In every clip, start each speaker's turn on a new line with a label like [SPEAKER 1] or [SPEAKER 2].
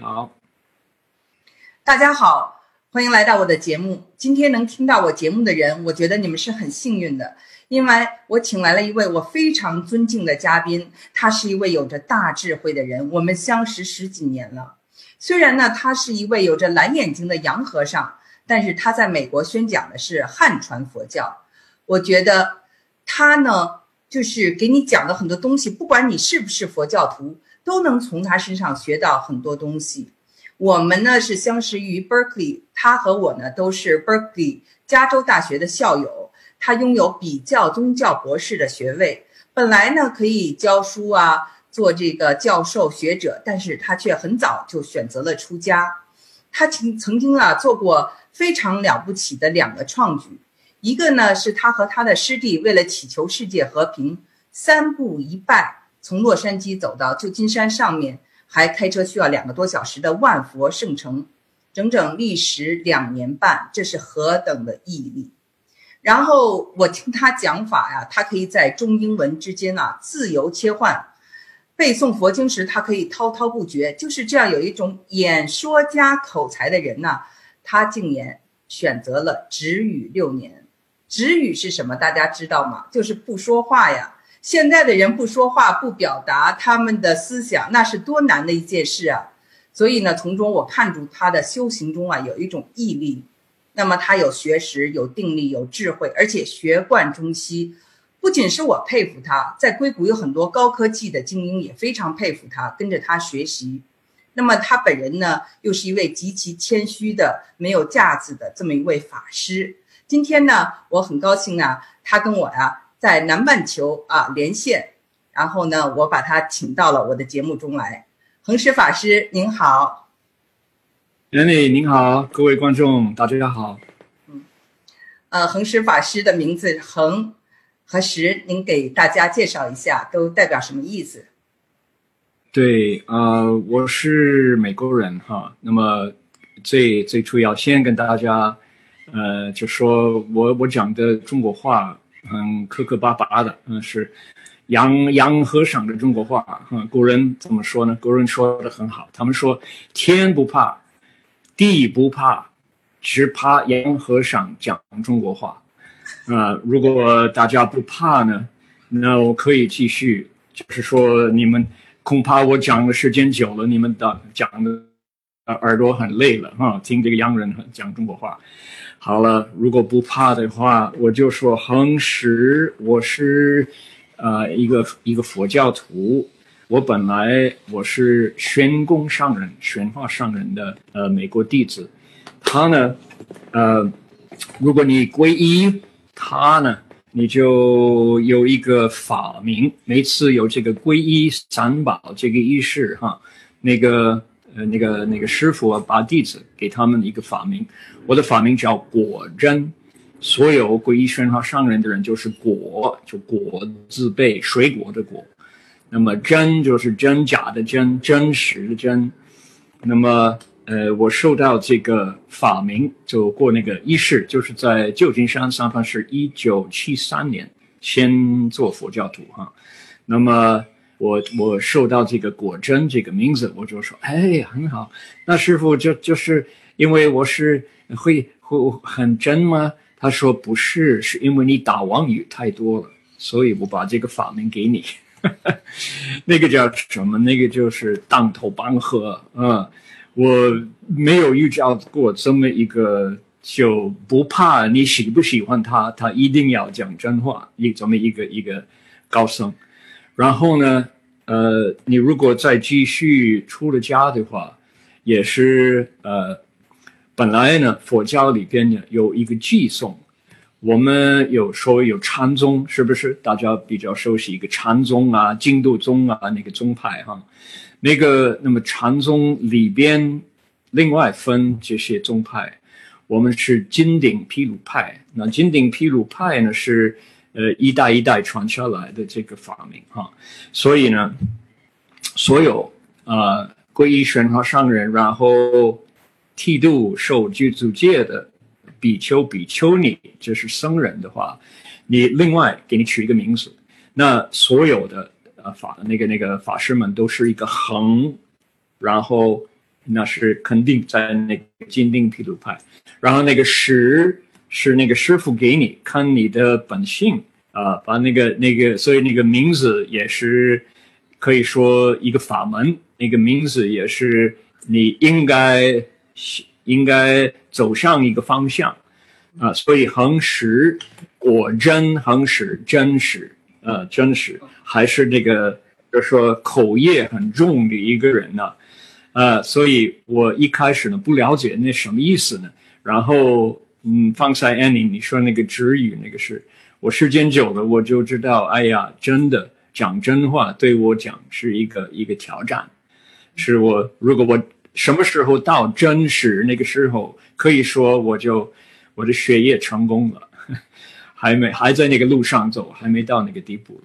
[SPEAKER 1] 好，
[SPEAKER 2] 大家好，欢迎来到我的节目。今天能听到我节目的人，我觉得你们是很幸运的，因为我请来了一位我非常尊敬的嘉宾，他是一位有着大智慧的人。我们相识十几年了，虽然呢，他是一位有着蓝眼睛的洋和尚，但是他在美国宣讲的是汉传佛教。我觉得他呢，就是给你讲的很多东西，不管你是不是佛教徒。都能从他身上学到很多东西。我们呢是相识于 Berkeley，他和我呢都是 Berkeley 加州大学的校友。他拥有比较宗教博士的学位，本来呢可以教书啊，做这个教授学者，但是他却很早就选择了出家。他曾曾经啊做过非常了不起的两个创举，一个呢是他和他的师弟为了祈求世界和平，三步一拜。从洛杉矶走到旧金山上面，还开车需要两个多小时的万佛圣城，整整历时两年半，这是何等的毅力！然后我听他讲法呀，他可以在中英文之间啊自由切换，背诵佛经时他可以滔滔不绝，就是这样有一种演说家口才的人呢，他竟然选择了止语六年。止语是什么？大家知道吗？就是不说话呀。现在的人不说话、不表达他们的思想，那是多难的一件事啊！所以呢，从中我看出他的修行中啊有一种毅力。那么他有学识、有定力、有智慧，而且学贯中西。不仅是我佩服他，在硅谷有很多高科技的精英也非常佩服他，跟着他学习。那么他本人呢，又是一位极其谦虚的、没有架子的这么一位法师。今天呢，我很高兴啊，他跟我呀。在南半球啊连线，然后呢，我把他请到了我的节目中来。恒石法师您好，
[SPEAKER 1] 袁理您好，各位观众大家好。
[SPEAKER 2] 嗯，呃，恒石法师的名字恒和石，您给大家介绍一下，都代表什么意思？
[SPEAKER 1] 对，呃，我是美国人哈。那么最最初要先跟大家，呃，就说我我讲的中国话。很磕磕巴巴的，嗯，是洋洋和尚的中国话，嗯，古人怎么说呢？古人说的很好，他们说天不怕，地不怕，只怕洋和尚讲中国话。啊，如果大家不怕呢，那我可以继续，就是说你们恐怕我讲的时间久了，你们的讲的耳朵很累了啊，听这个洋人讲中国话。好了，如果不怕的话，我就说恒石，我是，呃，一个一个佛教徒。我本来我是玄公上人，玄化上人的呃美国弟子。他呢，呃，如果你皈依他呢，你就有一个法名。每次有这个皈依三宝这个仪式哈，那个。呃，那个那个师傅把弟子给他们一个法名，我的法名叫果真。所有皈依宣和上人的人就是果，就果字辈，水果的果。那么真就是真假的真，真实的真。那么呃，我受到这个法名，就过那个仪式，就是在旧金山三藩市，一九七三年先做佛教徒哈。那么。我我受到这个果真这个名字，我就说，哎，很好。那师傅就就是因为我是会会很真吗？他说不是，是因为你打妄语太多了，所以我把这个法名给你。那个叫什么？那个就是当头棒喝。嗯，我没有遇到过这么一个就不怕你喜不喜欢他，他一定要讲真话，一这么一个一个高僧。然后呢？呃，你如果再继续出了家的话，也是呃，本来呢，佛教里边呢有一个寄送，我们有说有禅宗，是不是？大家比较熟悉一个禅宗啊、净土宗啊那个宗派哈。那个那么禅宗里边另外分这些宗派，我们是金顶毗卢派。那金顶毗卢派呢是。呃，一代一代传下来的这个法名哈，所以呢，所有呃皈依玄化上人，然后剃度受具足戒的比丘、比丘尼，就是僧人的话，你另外给你取一个名字。那所有的呃法那个那个法师们都是一个恒，然后那是肯定在那个坚定披露派。然后那个十是那个师傅给你看你的本性啊，把那个那个，所以那个名字也是可以说一个法门，那个名字也是你应该应该走上一个方向啊。所以恒实果真恒实真实呃真实还是那个。就是说口业很重的一个人呢，呃，所以我一开始呢不了解那什么意思呢，然后嗯，方才 Annie 你说那个止语那个是，我时间久了我就知道，哎呀，真的讲真话对我讲是一个一个挑战，是我如果我什么时候到真实那个时候，可以说我就我的学业成功了，还没还在那个路上走，还没到那个地步。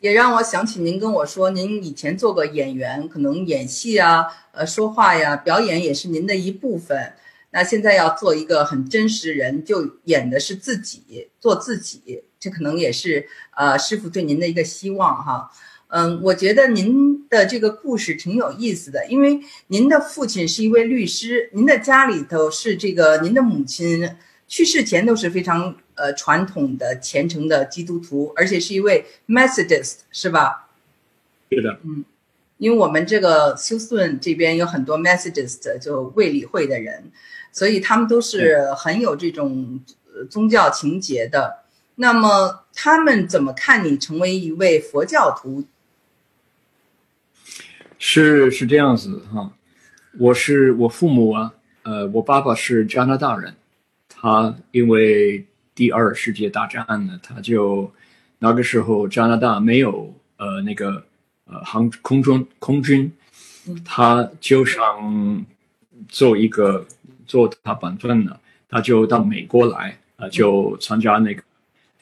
[SPEAKER 2] 也让我想起您跟我说，您以前做过演员，可能演戏啊，呃，说话呀，表演也是您的一部分。那现在要做一个很真实人，就演的是自己，做自己，这可能也是呃师傅对您的一个希望哈。嗯，我觉得您的这个故事挺有意思的，因为您的父亲是一位律师，您的家里头是这个，您的母亲去世前都是非常。呃，传统的虔诚的基督徒，而且是一位 Methodist，是吧？
[SPEAKER 1] 是的，
[SPEAKER 2] 嗯，因为我们这个休斯顿这边有很多 Methodist，就卫理会的人，所以他们都是很有这种宗教情节的。那么，他们怎么看你成为一位佛教徒？
[SPEAKER 1] 是是这样子哈，我是我父母啊，呃，我爸爸是加拿大人，他因为。第二世界大战呢，他就那个时候加拿大没有呃那个呃航空中空军，他就想做一个做他本分呢，他就到美国来啊，就参加那个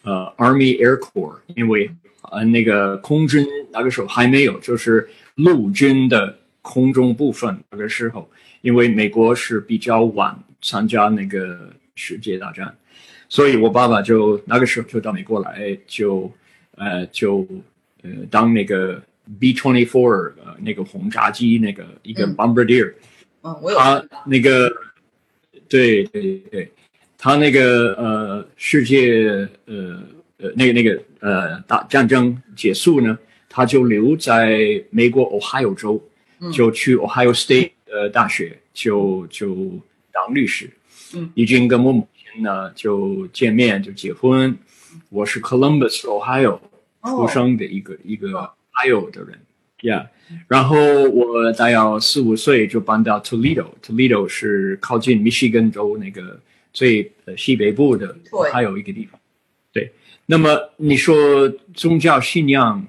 [SPEAKER 1] 呃 Army Air Corps，因为呃那个空军那个时候还没有，就是陆军的空中部分那个时候，因为美国是比较晚参加那个世界大战。所以，我爸爸就那个时候就到美国来，就，呃，就，呃，当那个 B twenty four 呃那个轰炸机那个一个 bombardier，
[SPEAKER 2] 嗯，我有
[SPEAKER 1] 他那个，对对对，他那个呃世界呃呃那个那个呃大战争结束呢，他就留在美国 Ohio 州，就去 Ohio State 呃大学就就当律师，
[SPEAKER 2] 嗯，
[SPEAKER 1] 已经跟我。母亲呢就见面就结婚，我是 Columbus Ohio 出生的一个一个 Ohio 的人，Yeah，然后我大约四五岁就搬到 Toledo，Toledo 是靠近密西根州那个最西北部的，还有一个地方。对，那么你说宗教信仰，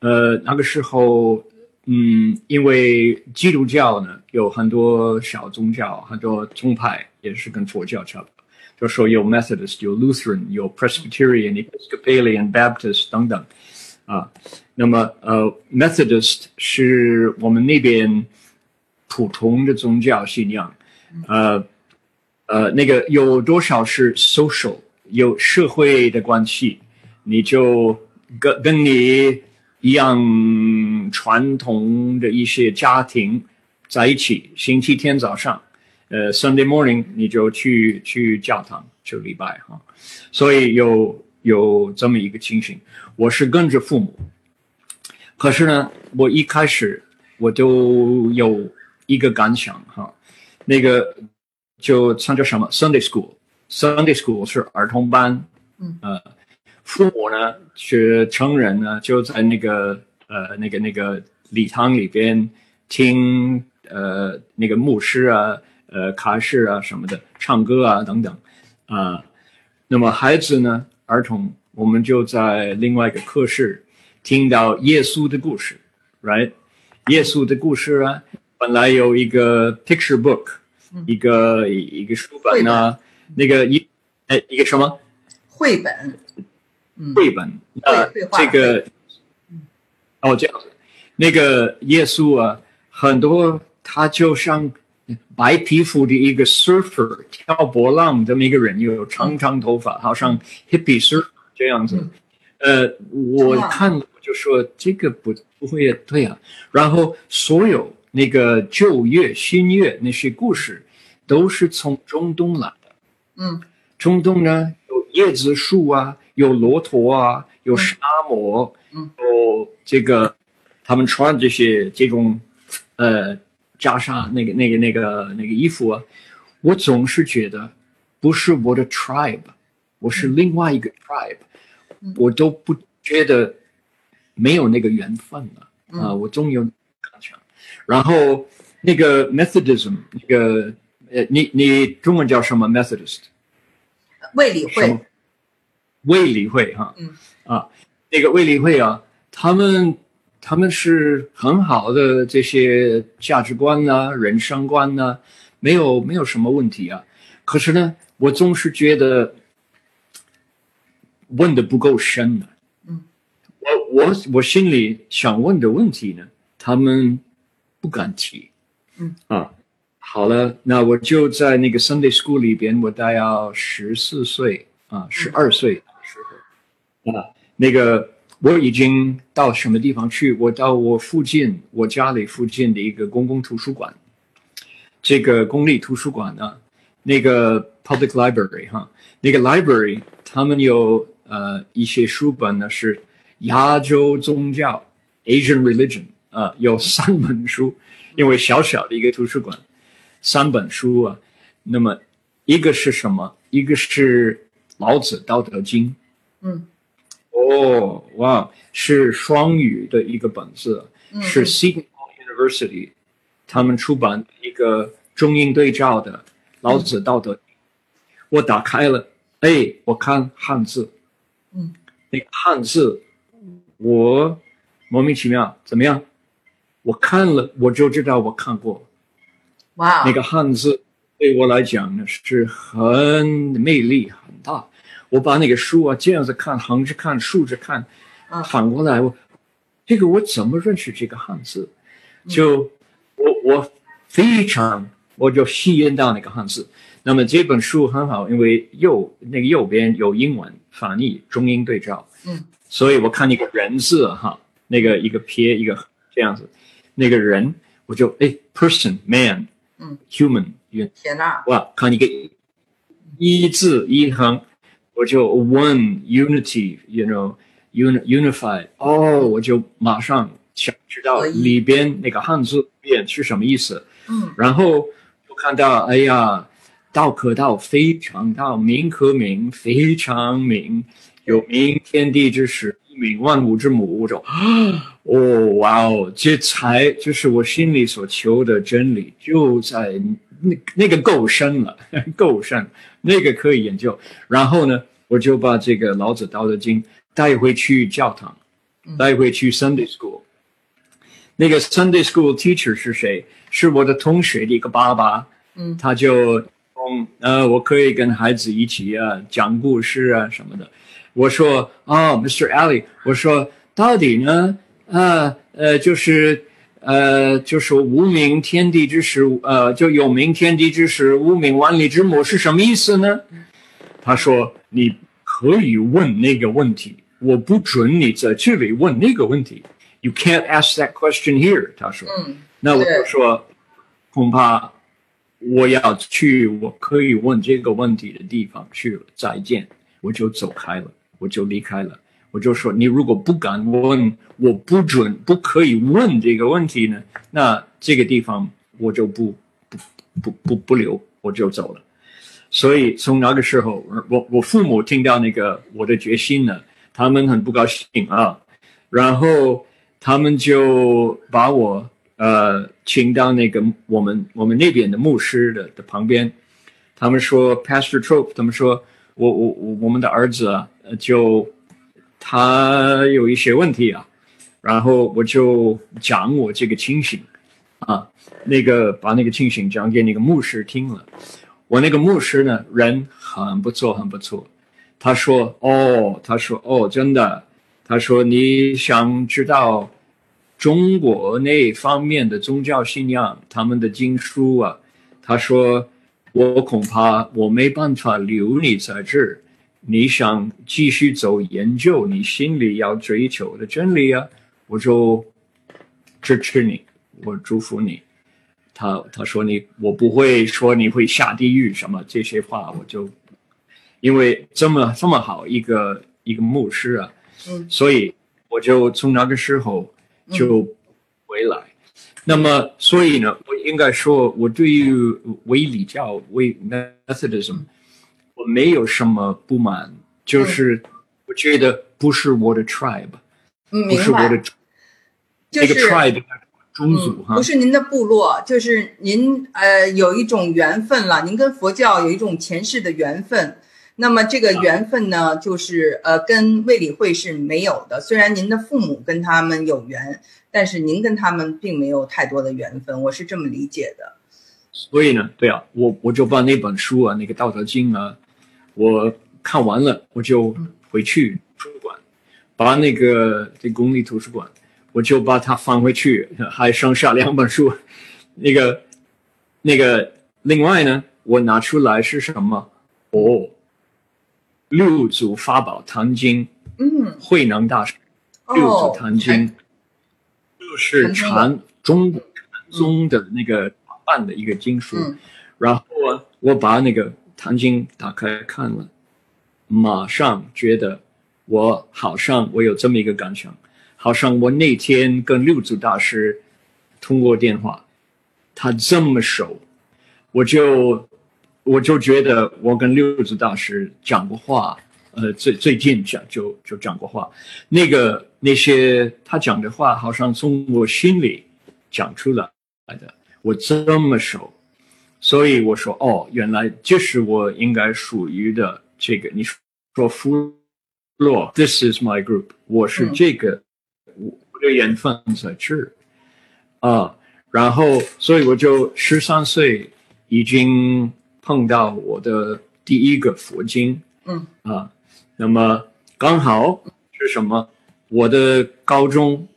[SPEAKER 1] 呃，那个时候，嗯，因为基督教呢有很多小宗教，很多宗派也是跟佛教差不多。就说有 Methodist，有 Lutheran，有 Presbyterian、Episcopalian、Baptist 等等，啊，那么呃，Methodist 是我们那边普通的宗教信仰，呃呃，那个有多少是 social，有社会的关系，你就跟跟你一样传统的一些家庭在一起，星期天早上。呃，Sunday morning 你就去去教堂去礼拜哈，所以有有这么一个情形。我是跟着父母，可是呢，我一开始我就有一个感想哈，那个就参加什么？Sunday school，Sunday school 是儿童班，
[SPEAKER 2] 嗯，
[SPEAKER 1] 呃，父母呢是成人呢，就在那个呃那个那个礼堂里边听呃那个牧师啊。呃，卡式啊什么的，唱歌啊等等，啊，那么孩子呢，儿童，我们就在另外一个课室听到耶稣的故事，right？耶稣的故事啊，本来有一个 picture book，一个一个书本啊，那个一哎一个什么？
[SPEAKER 2] 绘本，
[SPEAKER 1] 绘本呃，这个，哦这样子，那个耶稣啊，很多他就像。白皮肤的一个 surfer 跳波浪这么一个人，有长长头发，好像 hippie surfer 这样子。呃，我看我就说这个不不会对啊。然后所有那个旧月、新月那些故事，都是从中东来的。
[SPEAKER 2] 嗯。
[SPEAKER 1] 中东呢有椰子树啊，有骆驼啊，有沙漠，
[SPEAKER 2] 嗯，
[SPEAKER 1] 有这个他们穿这些这种呃袈裟那个那个那个那个衣服啊，我总是觉得不是我的 tribe，我是另外一个 tribe，、
[SPEAKER 2] 嗯
[SPEAKER 1] 我都不觉得没有那个缘分了啊、
[SPEAKER 2] 嗯
[SPEAKER 1] 我总有感觉。然后那个 Methodism 那个呃，你你中文叫什么？Methodist？
[SPEAKER 2] 卫理会，
[SPEAKER 1] 卫理会哈，
[SPEAKER 2] 嗯。
[SPEAKER 1] 啊，那个卫理会啊，他们他们是很好的这些价值观呐、人生观呐、没有没有什么问题啊。可是呢，我总是觉得问的不够深呢、
[SPEAKER 2] 嗯，
[SPEAKER 1] 我我我心里想问的问题呢，他们不敢提。
[SPEAKER 2] 嗯
[SPEAKER 1] 啊，好了，那我就在那个 Sunday School 里边，我大概十四岁啊，十二岁的时候啊，那个我已经到什么地方去？我到我附近，我家里附近的一个公共图书馆。这个公立图书馆呢，那个 public library 哈，那个 library 他们有呃一些书本呢是亚洲宗教 Asian religion 啊、有三本书，因为小小的一个图书馆，三本书啊。那么一个是什么？一个是老子《道德经》。
[SPEAKER 2] 嗯
[SPEAKER 1] 哦，哇，是双语的一个本子，
[SPEAKER 2] 嗯
[SPEAKER 1] 是 Hall University 他们出版的一个中英对照的《老子道德经》。我打开了，哎，我看汉字，
[SPEAKER 2] 嗯，
[SPEAKER 1] 那个汉字，我莫名其妙怎么样？我看了，我就知道我看过
[SPEAKER 2] 哇，
[SPEAKER 1] 那个汉字，对我来讲呢是很魅力很大。我把那个书啊这样子看，横着看，竖着看，
[SPEAKER 2] 嗯
[SPEAKER 1] 反过来，我这个我怎么认识这个汉字？就我我非常我就吸引到那个汉字。那么这本书很好，因为右那个右边有英文翻译，中英对照。
[SPEAKER 2] 嗯，
[SPEAKER 1] 所以我看那个人字哈，那个一个撇一个这样子，那个人我就哎 person man，
[SPEAKER 2] 嗯
[SPEAKER 1] ，human 原
[SPEAKER 2] 天呐，
[SPEAKER 1] 哇，看一个一字一横，我就 one unity，you know，uni unify，哦，我就马上想知道里边那个汉字变是什么意思。
[SPEAKER 2] 嗯。
[SPEAKER 1] 然后就看到，哎呀，道可道，非常道；名可名，非常名。有名天地之始，有名万物之母。我说，哦，哇哦，这才就是我心里所求的真理，就在那那个够深了，够深，那个可以研究。然后呢，我就把这个《老子道德经》带回去教堂，带回去 Sunday School。那个 Sunday School teacher 是谁？是我的同学的一个爸爸，
[SPEAKER 2] 嗯
[SPEAKER 1] 他就嗯呃，我可以跟孩子一起啊讲故事啊什么的。我说啊、m r Ali，我说到底呢，呃呃，就是呃，就是无名天地之始，呃，就有名天地之始，无名万里之母是什么意思呢？他说你可以问那个问题，我不准你在这里问那个问题。You can't ask that question here。他说，
[SPEAKER 2] 嗯
[SPEAKER 1] 那我就说，恐怕我要去我可以问这个问题的地方去了。再见，我就走开了，我就离开了。我就说，你如果不敢问，我不准不可以问这个问题呢，那这个地方我就不不不不不留，我就走了。所以从那个时候，我我父母听到那个我的决心呢，他们很不高兴啊，然后他们就把我呃请到那个我们我们那边的牧师的的旁边，他们说 Pastor Trope，他们说我我我我们的儿子啊，就他有一些问题啊，然后我就讲我这个情形啊，那个把那个情形讲给那个牧师听了。我那个牧师呢，人很不错，很不错。他说：“哦，他说哦，真的。他说你想知道中国那方面的宗教信仰，他们的经书啊？他说我恐怕我没办法留你在这儿。你想继续走研究你心里要追求的真理啊？我就支持你，我祝福你。他他说你我不会说你会下地狱什么这些话，我就因为这么这么好一个一个牧师啊，
[SPEAKER 2] 嗯
[SPEAKER 1] 所以我就从那个时候就回来。那么，所以呢，我应该说，我对于唯理教、唯 Methodism，我没有什么不满，就是我觉得不是我的 tribe，、
[SPEAKER 2] 嗯，
[SPEAKER 1] 不是我的，这个
[SPEAKER 2] 就是
[SPEAKER 1] tribe 宗族
[SPEAKER 2] 嗯，
[SPEAKER 1] 哈
[SPEAKER 2] 不，是您的部落，就是您呃有一种缘分了，您跟佛教有一种前世的缘分。那么这个缘分呢，就是呃跟卫理会是没有的。虽然您的父母跟他们有缘，但是您跟他们并没有太多的缘分，我是这么理解的。
[SPEAKER 1] 所以呢，对啊，我我就把那本书啊，那个《道德经》啊，我看完了，我就回去图书馆，把那个这公立图书馆，我就把它放回去，还剩下两本书，那个那个，另外呢，我拿出来是什么？哦，六祖法宝坛经，
[SPEAKER 2] 嗯，
[SPEAKER 1] 慧能大师六
[SPEAKER 2] 哦
[SPEAKER 1] 祖，坛经，就是禅中国禅宗的那个办的一个经书。
[SPEAKER 2] 嗯。
[SPEAKER 1] 然后啊，我把那个坛经打开看了，马上觉得我好像我有这么一个感想，好像我那天跟六祖大师通过电话，他这么熟，我就我就觉得我跟六子大师讲过话，呃，最最近讲就就讲过话，那个那些他讲的话，好像从我心里讲出来的，我这么熟。所以我说，哦，原来这是我应该属于的这个。你说弗洛，This is my group，我是
[SPEAKER 2] 嗯
[SPEAKER 1] 这个，我我的缘分在这儿啊。然后，所以我就十三岁已经碰到我的第一个佛经，
[SPEAKER 2] 嗯
[SPEAKER 1] 啊，那么刚好是什么？我的高中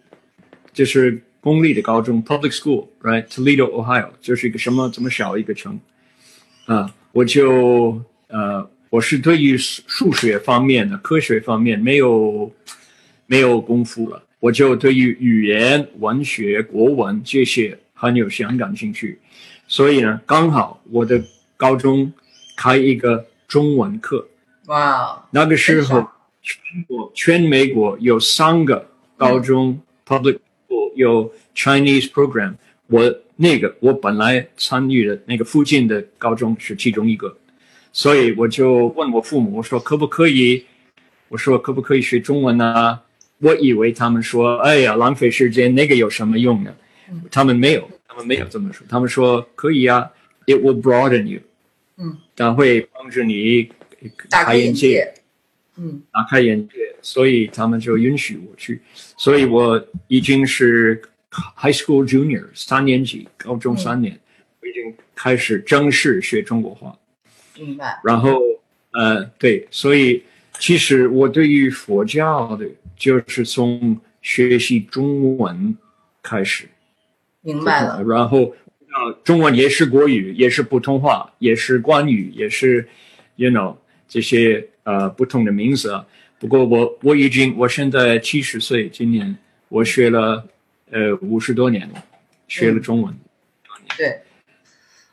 [SPEAKER 1] 就是公立的高中 （public school），right？Toledo, Ohio，就是一个什么这么小一个城啊，我就呃，我是对于数数学方面的科学方面没有没有功夫了，我就对于语言、文学、国文这些很有想感兴趣，所以呢，刚好我的高中开一个中文课，
[SPEAKER 2] 哇，
[SPEAKER 1] 那个时候，全国全美国有三个高中 public school 有 Chinese program，我那个我本来参与的那个附近的高中是其中一个，所以我就问我父母，我说可不可以？我说可不可以学中文啊？我以为他们说，哎呀，浪费时间，那个有什么用呢？他们没有，他们没有这么说，他们说可以啊，it will broaden you，
[SPEAKER 2] 嗯，
[SPEAKER 1] 它会帮助你
[SPEAKER 2] 打开眼。
[SPEAKER 1] 界。
[SPEAKER 2] 嗯
[SPEAKER 1] 打开眼界，所以他们就允许我去，所以我已经是 high school junior 三年级，高中三年，我已经开始正式学中国话。
[SPEAKER 2] 明白。
[SPEAKER 1] 然后呃，对，所以其实我对于佛教的，就是从学习中文开始，
[SPEAKER 2] 明白了。
[SPEAKER 1] 然后呃，中文也是国语，也是普通话，也是关语，也是，you know 这些呃不同的名字。不过我我已经我现在七十岁，今年我学了呃五十多年了，学了中文。
[SPEAKER 2] 对，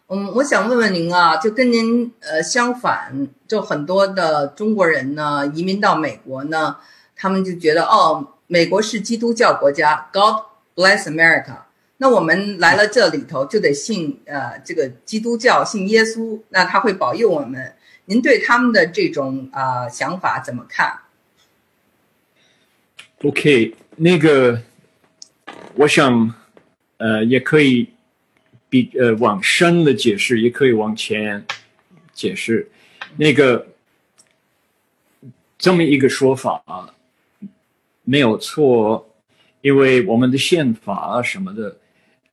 [SPEAKER 2] 嗯，我想问问您啊，就跟您呃相反，就很多的中国人呢移民到美国呢，他们就觉得哦，美国是基督教国家，God bless America。那我们来了这里头就得信呃这个基督教，信耶稣，那他会保佑我们。您对他们的这种啊、想法怎么看
[SPEAKER 1] ？OK，那个我想呃也可以比呃往深的解释，也可以往前解释。那个这么一个说法啊，没有错，因为我们的宪法啊什么的，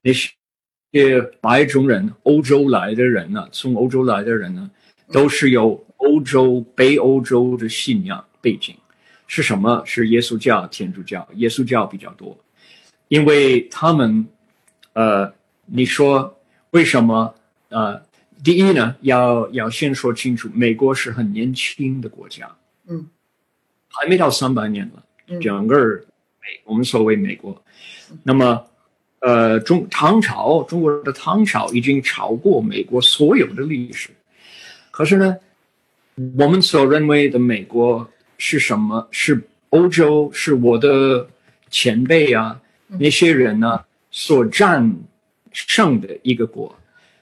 [SPEAKER 1] 那些白种人、欧洲来的人呢、从欧洲来的人呢，都是有欧洲、北欧洲的信仰背景。是什么？是耶稣教、天主教，耶稣教比较多，因为他们，呃，你说为什么？呃，第一呢，要要先说清楚，美国是很年轻的国家，
[SPEAKER 2] 嗯，
[SPEAKER 1] 还没到三百年了，
[SPEAKER 2] 嗯
[SPEAKER 1] 整个美，我们所谓美国，那么呃，中唐朝中国的唐朝已经超过美国所有的历史。可是呢，我们所认为的美国是什么？是欧洲，是我的前辈啊，那些人呢所战胜的一个国。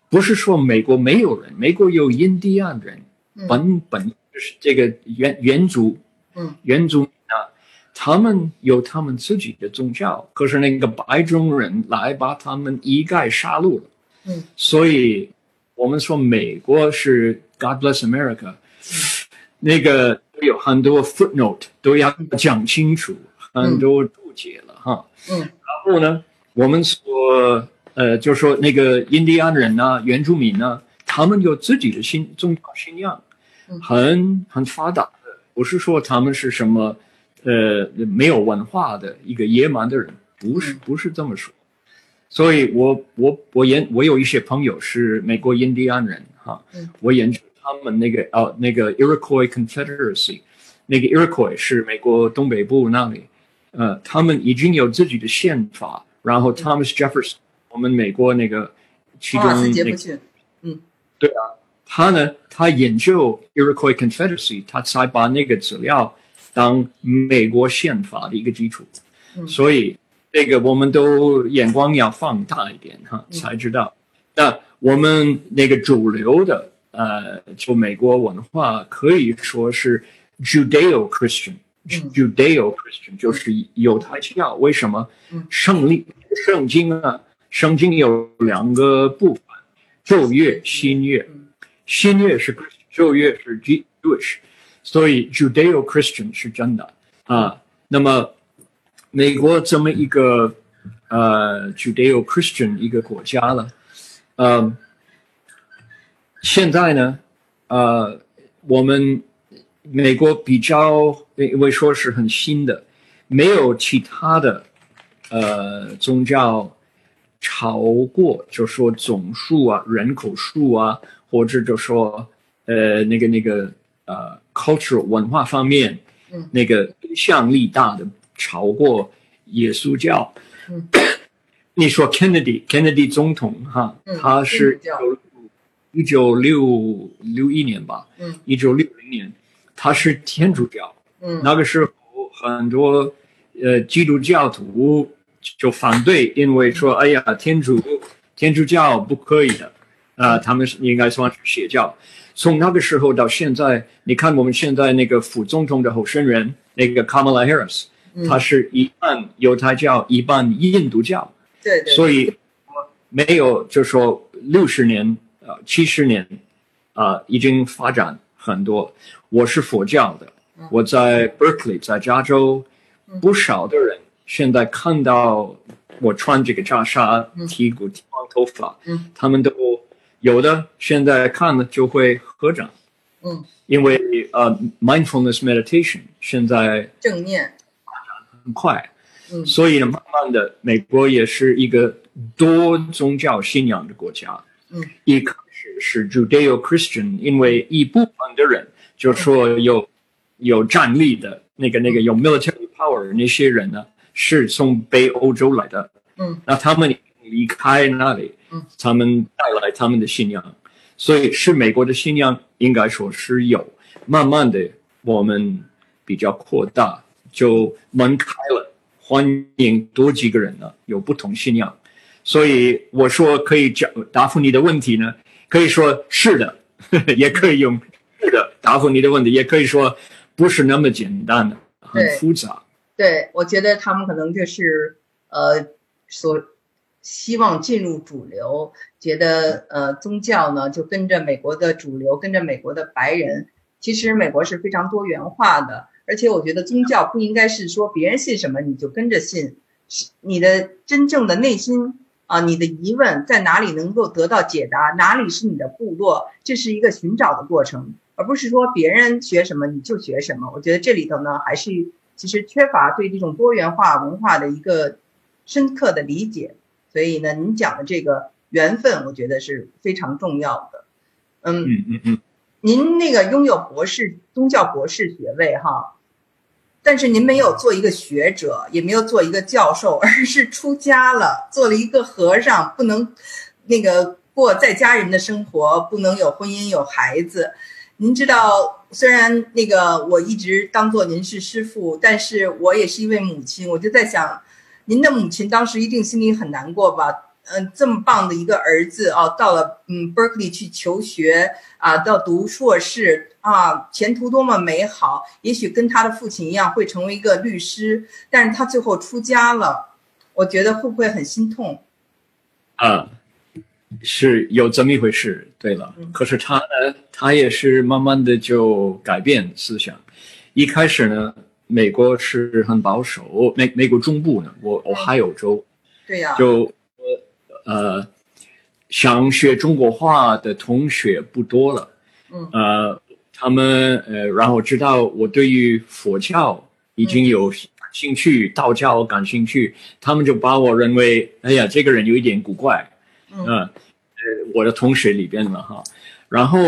[SPEAKER 1] 不是说美国没有人，美国有印第安人，本本就是这个原原族，
[SPEAKER 2] 嗯，
[SPEAKER 1] 原族啊，他们有他们自己的宗教，可是那个白种人来把他们一概杀戮了，
[SPEAKER 2] 嗯，
[SPEAKER 1] 所以我们说美国是 God bless America，那个有很多 footnote 都要讲清楚，很多注解了哈，
[SPEAKER 2] 嗯，
[SPEAKER 1] 然后呢，我们说。呃，就说那个印第安人呢，原住民呢，他们有自己的信宗教信仰，很很发达的，不是说他们是什么呃没有文化的一个野蛮的人，不是不是这么说。所以我我我研我有一些朋友是美国印第安人哈，我研究他们那个哦那个 Iroquois Confederacy，那个 Iroquois 是美国东北部那里，呃，他们已经有自己的宪法，然后 Thomas Jefferson。我们美国那个其中那个，
[SPEAKER 2] 嗯，
[SPEAKER 1] 对啊，他呢，他研究 Iroquois Confederacy，他才把那个资料当美国宪法的一个基础，所以这个我们都眼光要放大一点哈，才知道。那我们那个主流的呃，就美国文化可以说是 Judeo Christian，Judeo Christian 就是犹太教。为什么？胜利圣经啊。圣经有两个部分，旧约、新约。新约是旧约是 Jewish，所以 Judeo-Christian 是真的啊。那么美国这么一个呃 Judeo-Christian 一个国家了，嗯，现在呢，呃，我们美国比较因为说是很新的，没有其他的呃宗教。超过就说总数啊，人口数啊，或者就说呃那个那个呃 cultural 文化方面，
[SPEAKER 2] 嗯，
[SPEAKER 1] 那个影响力大的超过耶稣教。
[SPEAKER 2] 嗯，
[SPEAKER 1] 你说 Kennedy Kennedy 总统哈，他是一九六六一年吧，
[SPEAKER 2] 嗯，
[SPEAKER 1] 一九六零年，他是天主教。
[SPEAKER 2] 嗯，
[SPEAKER 1] 那个时候很多呃基督教徒。就反对，因为说，哎呀，天主天主教不可以的，啊，他们是应该算是邪教。从那个时候到现在，你看我们现在那个副总统的候选人，那个 Kamala Harris，他是一半犹太教，一半印度教。
[SPEAKER 2] 对对。
[SPEAKER 1] 所以没有，就说六十年，呃，七十年，啊，已经发展很多。我是佛教的，我在 Berkeley，在加州，不少的人。现在看到我穿这个袈裟，剃骨剃光头发，
[SPEAKER 2] 嗯，
[SPEAKER 1] 他们都有的现在看了就会合掌，
[SPEAKER 2] 嗯，
[SPEAKER 1] 因为呃，mindfulness meditation 现在
[SPEAKER 2] 正念。
[SPEAKER 1] 很快，
[SPEAKER 2] 嗯，
[SPEAKER 1] 所以呢，慢慢的，美国也是一个多宗教信仰的国家，
[SPEAKER 2] 嗯，
[SPEAKER 1] 一开始是 Judeo-Christian，因为一部分的人就说有有战力的那个那个有 military power 那些人呢。是从北欧洲来的，
[SPEAKER 2] 嗯，
[SPEAKER 1] 那他们离开那里，
[SPEAKER 2] 嗯，
[SPEAKER 1] 他们带来他们的信仰，所以是美国的信仰，应该说是有，慢慢的我们比较扩大，就门开了，欢迎多几个人呢，有不同信仰，所以我说可以讲答复你的问题呢，可以说是的，也可以用是的答复你的问题，也可以说不是那么简单的，很复杂。
[SPEAKER 2] 对，我觉得他们可能就是呃，所希望进入主流，觉得呃宗教呢就跟着美国的主流，跟着美国的白人。其实美国是非常多元化的，而且我觉得宗教不应该是说别人信什么你就跟着信，你的真正的内心啊，你的疑问在哪里能够得到解答，哪里是你的部落，这是一个寻找的过程，而不是说别人学什么你就学什么。我觉得这里头呢还是。其实缺乏对这种多元化文化的一个深刻的理解，所以呢，您讲的这个缘分，我觉得是非常重要的。
[SPEAKER 1] 嗯嗯嗯嗯，
[SPEAKER 2] 您那个拥有博士宗教博士学位哈，但是您没有做一个学者，也没有做一个教授，而是出家了，做了一个和尚，不能那个过在家人的生活，不能有婚姻有孩子。您知道，虽然那个我一直当做您是师傅，但是我也是一位母亲，我就在想，您的母亲当时一定心里很难过吧？嗯，这么棒的一个儿子哦，到了嗯 Berkeley 去求学啊，到读硕士啊，前途多么美好！也许跟他的父亲一样会成为一个律师，但是他最后出家了，我觉得会不会很心痛？
[SPEAKER 1] 啊，是有这么一回事。对了，可是他呢，他也是慢慢的就改变思想。一开始呢，美国是很保守，美美国中部呢，我我还有州，
[SPEAKER 2] 对呀，
[SPEAKER 1] 就。呃，想学中国话的同学不多了。
[SPEAKER 2] 嗯。
[SPEAKER 1] 呃，他们呃，然后知道我对于佛教已经有兴趣，道教感兴趣，他们就把我认为，哎呀，这个人有一点古怪。
[SPEAKER 2] 嗯。呃，
[SPEAKER 1] 我的同学里边了哈，然后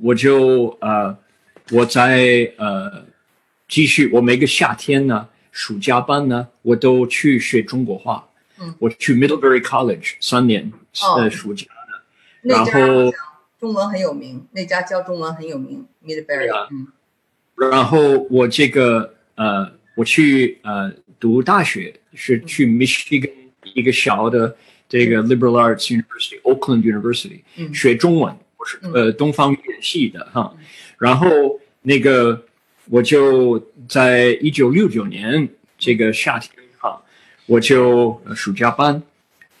[SPEAKER 1] 我就呃，我在呃继续，我每个夏天呢，暑假班呢，我都去学中国话。嗯。我去 Middlebury College 三年，呃，暑假的，然后
[SPEAKER 2] 中文很有名，那家教中文很有名，Middlebury。嗯，
[SPEAKER 1] 然后我这个呃，我去呃读大学是去 Michigan 一个小的这个 Liberal Arts University Oakland University 学中文，我是呃东方语言系的哈，然后那个我就在一九六九年这个夏天哈。我就暑假班，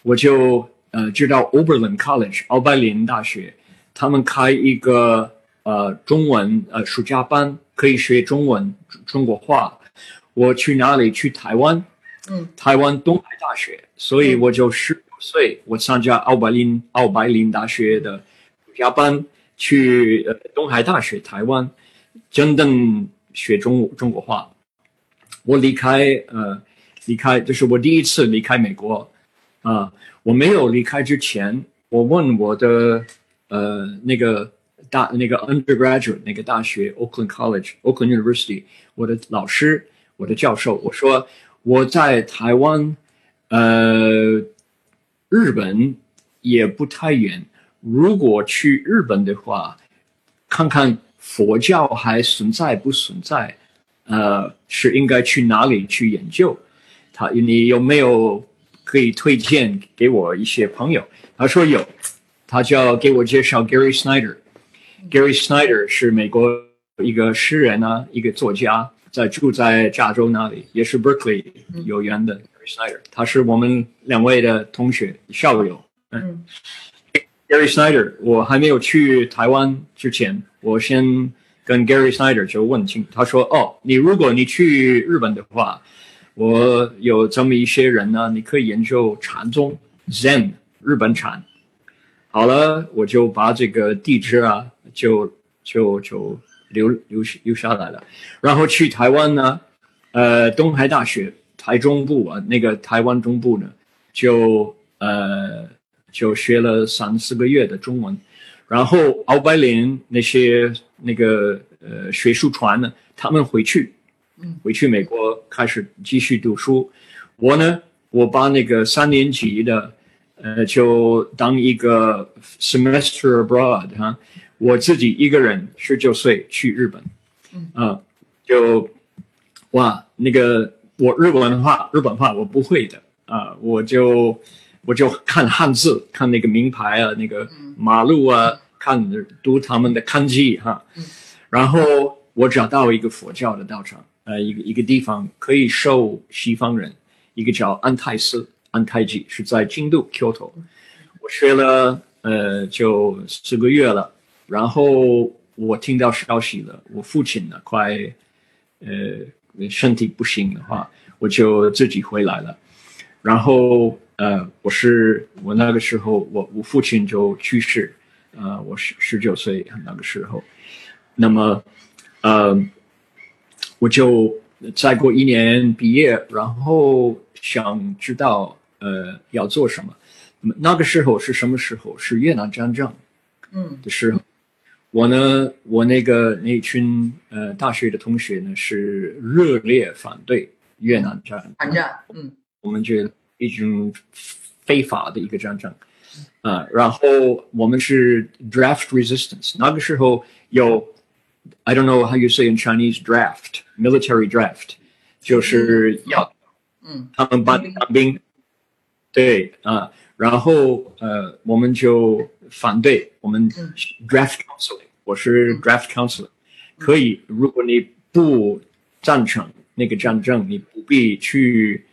[SPEAKER 1] 我就呃知道 Oberlin College 奥柏林大学，他们开一个呃中文呃暑假班，可以学中文中国话。我去哪里？去台湾，
[SPEAKER 2] 嗯，
[SPEAKER 1] 台湾东海大学。所以我就十五岁，我参加奥柏林奥柏林大学的暑假班，去呃东海大学台湾，真正学中中国话。我离开呃。离开，这是我第一次离开美国，啊，我没有离开之前，我问我的呃那个大那个 undergraduate 那个大学 Oakland College Oakland University 我的老师我的教授，我说我在台湾，呃，日本也不太远，如果去日本的话，看看佛教还存在不存在，呃，是应该去哪里去研究。他，你有没有可以推荐给我一些朋友？他说有，他就要给我介绍 Gary Snyder。Gary Snyder 是美国一个诗人啊，一个作家，在住在加州那里，也是 Berkeley 有缘的 Gary Snyder。他是我们两位的同学校友。嗯，Gary Snyder，我还没有去台湾之前，我先跟 Gary Snyder 就问清，他说：“哦，你如果你去日本的话。”我有这么一些人呢，你可以研究禅宗，Zen 日本禅。好了，我就把这个地址啊，就就就留留留下来了。然后去台湾呢，呃，东海大学台中部啊，那个台湾中部呢，就呃就学了三四个月的中文。然后奥白林那些那个呃学术团呢，他们回去。回去美国开始继续读书，我呢，我把那个三年级的，呃，就当一个 semester abroad 哈，我自己一个人十九岁去日本，
[SPEAKER 2] 嗯，
[SPEAKER 1] 就哇，那个我日本话日本话我不会的。啊，我就我就看汉字，看那个名牌啊，那个马路啊，看读他们的汉字哈，然后我找到一个佛教的道场。呃，一个一个地方可以收西方人，一个叫安泰寺，安泰寺是在京都 Kyoto。我学了呃就四个月了，然后我听到消息了，我父亲呢快呃身体不行的话，我就自己回来了。然后呃我是我那个时候我我父亲就去世，呃我十十九岁那个时候，那么呃。我就再过一年毕业，然后想知道呃要做什么。那么那个时候是什么时候？是越南战争，
[SPEAKER 2] 嗯
[SPEAKER 1] 的时候。我呢，我那个那群呃大学的同学呢是热烈反对越南战，
[SPEAKER 2] 反战，嗯，
[SPEAKER 1] 我们觉得一种非法的一个战争，啊、然后我们是 draft resistance，那个时候有 I don't know how you say in Chinese draft military draft，就是要
[SPEAKER 2] 嗯
[SPEAKER 1] 他们帮你当兵，对啊、然后呃，我们就反对我们
[SPEAKER 2] 嗯
[SPEAKER 1] draft counseling，我是 draft counselor，可以，如果你不赞成那个战争，你不必去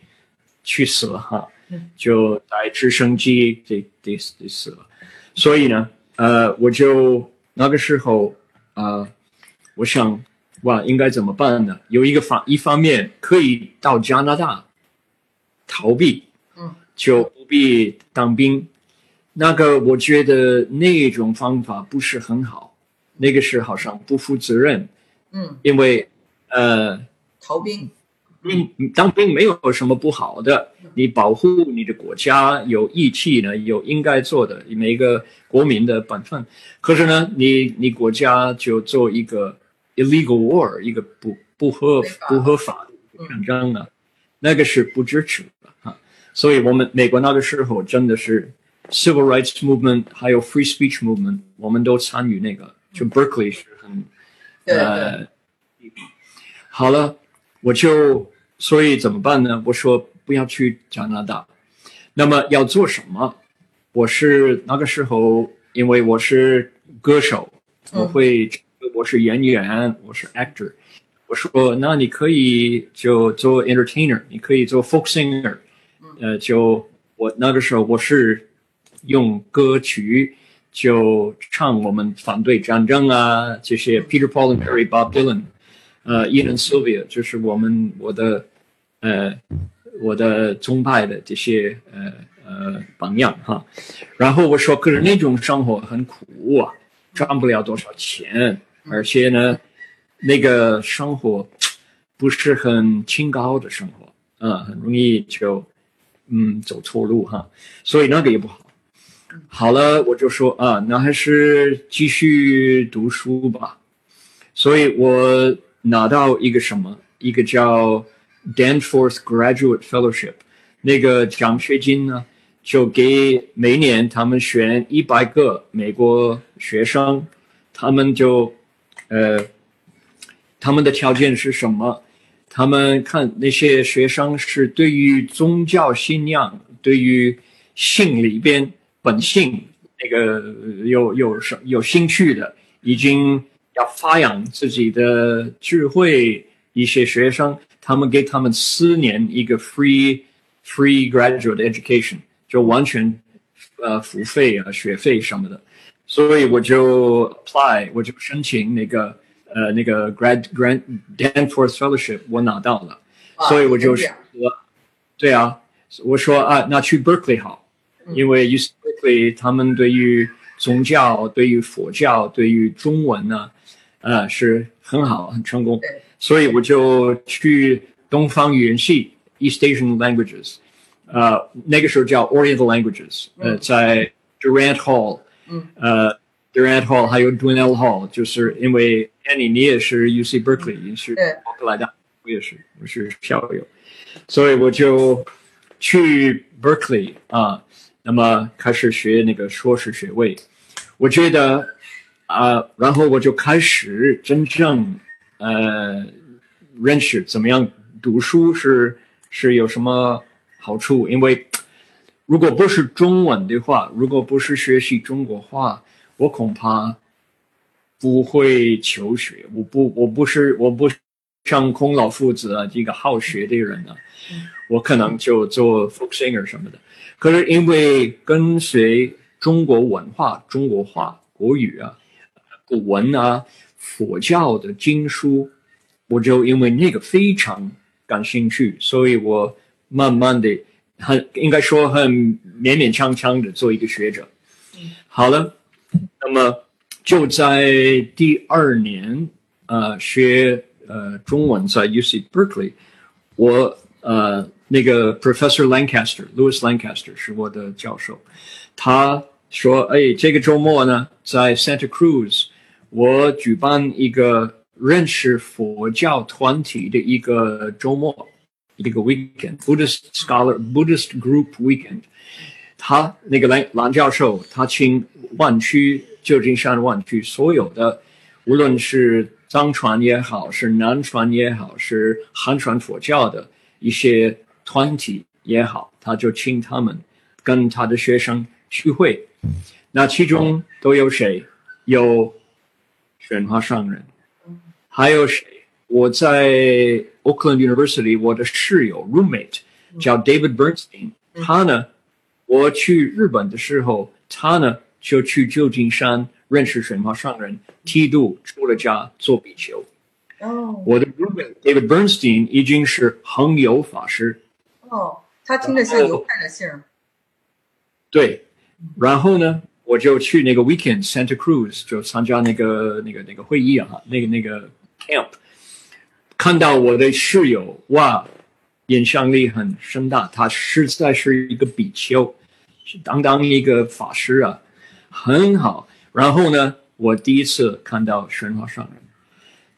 [SPEAKER 1] 去死了哈。
[SPEAKER 2] 嗯，
[SPEAKER 1] 就在直升机这得得死了，所以呢，呃，我就那个时候啊、呃我想哇，应该怎么办呢？有一个方一方面可以到加拿大逃避，
[SPEAKER 2] 嗯，
[SPEAKER 1] 就不必当兵。那个我觉得那种方法不是很好，那个是好像不负责任，
[SPEAKER 2] 嗯，
[SPEAKER 1] 因为呃，
[SPEAKER 2] 逃兵，
[SPEAKER 1] 兵当兵没有什么不好的，你保护你的国家有义气呢，有应该做的每一个国民的本分。可是呢，你你国家就做一个 illegal war，一个不不合不合法的战争呢，那个是不支持的啊。所以我们美国那个时候真的是 civil rights movement，还有 free speech movement，我们都参与那个。就 Berkeley 是很呃，好了，我就所以怎么办呢？我说不要去加拿大，那么要做什么？我是那个时候，因为我是歌手，
[SPEAKER 2] 嗯
[SPEAKER 1] 我会，我是演员，我是 actor。我说，那你可以就做 entertainer，你可以做 folk singer，呃，就我那个时候我是用歌曲就唱我们反对战争啊，这些 Peter Paul and Mary、Bob Dylan，呃，Ian and Sylvia，就是我们我的呃我的宗派的这些呃呃榜样哈。然后我说，可是那种生活很苦啊，赚不了多少钱，而且呢，那个生活不是很清高的生活，嗯，很容易就嗯走错路哈，所以那个也不好。好了，我就说啊，那还是继续读书吧。所以我拿到一个什么，一个叫 Danforth Graduate Fellowship，那个奖学金呢，就给每年他们选一百个美国学生，他们就呃，他们的条件是什么？他们看那些学生是对于宗教信仰，对于性里边本性那个有有什有兴趣的，已经要发扬自己的智慧。一些学生，他们给他们四年一个 free free graduate education，就完全呃付费啊学费什么的。所以我就 apply，我就申请那个呃那个 grad grant Danforth fellowship，我拿到了。
[SPEAKER 2] 啊
[SPEAKER 1] 所以我就
[SPEAKER 2] 这
[SPEAKER 1] 是
[SPEAKER 2] 样
[SPEAKER 1] 对啊，我说啊，那去 Berkeley 好，
[SPEAKER 2] 嗯
[SPEAKER 1] 因为 UC Berkeley 他们对于宗教、对于佛教、对于中文呢，呃，是很好、很成功。所以我就去东方语言系 East Asian Languages，呃，那个时候叫 Oriental Languages，呃，
[SPEAKER 2] 嗯
[SPEAKER 1] 在 Durant Hall，
[SPEAKER 2] 嗯，
[SPEAKER 1] 呃，Durant Hall 还有 Dwinell Hall，就是因为 Annie 你也是 UC Berkeley，你是
[SPEAKER 2] 对
[SPEAKER 1] 伯克莱大，我也是，我是校友，所以我就去 Berkeley 啊，那么开始学那个硕士学位。我觉得啊、然后我就开始真正呃认识怎么样读书是是有什么好处，因为如果不是中文的话，如果不是学习中国话，我恐怕不会求学。我不，我不是，我不像孔老夫子啊，这个好学的人啊，我可能就做 folk singer 什么的。可是因为跟随中国文化、中国话、国语啊、古文啊、佛教的经书，我就因为那个非常感兴趣，所以我慢慢的很应该说很勉勉强强的做一个学者。好了，那么就在第二年，呃，学呃中文在 UC Berkeley，我呃那个 Professor Lancaster Louis Lancaster 是我的教授，他说，哎，这个周末呢，在 Santa Cruz，我举办一个认识佛教团体的一个周末，一个 weekend，Buddhist scholar Buddhist group weekend。他那个蓝蓝教授，他请湾区旧金山湾区所有的，无论是藏传也好，是南传也好，是汉传佛教的一些团体也好，他就请他们跟他的学生聚会。那其中都有谁？有玄华上人，还有谁？我在 Oakland University，我的室友 roommate 叫 David Bernstein，他呢，我去日本的时候，他呢就去旧金山认识玄华上人，剃度出了家做比丘。
[SPEAKER 2] 哦。
[SPEAKER 1] 我的 roommate David Bernstein 已经是恒友法师，
[SPEAKER 2] 哦，他听着像犹太的姓儿。
[SPEAKER 1] 对，然后呢，我就去那个 weekend Santa Cruz 就参加那个那个那个会议啊，那个那个 camp，看到我的室友哇，影响力很深大，他实在是一个比丘，是当当一个法师啊，很好。然后呢，我第一次看到玄华上人，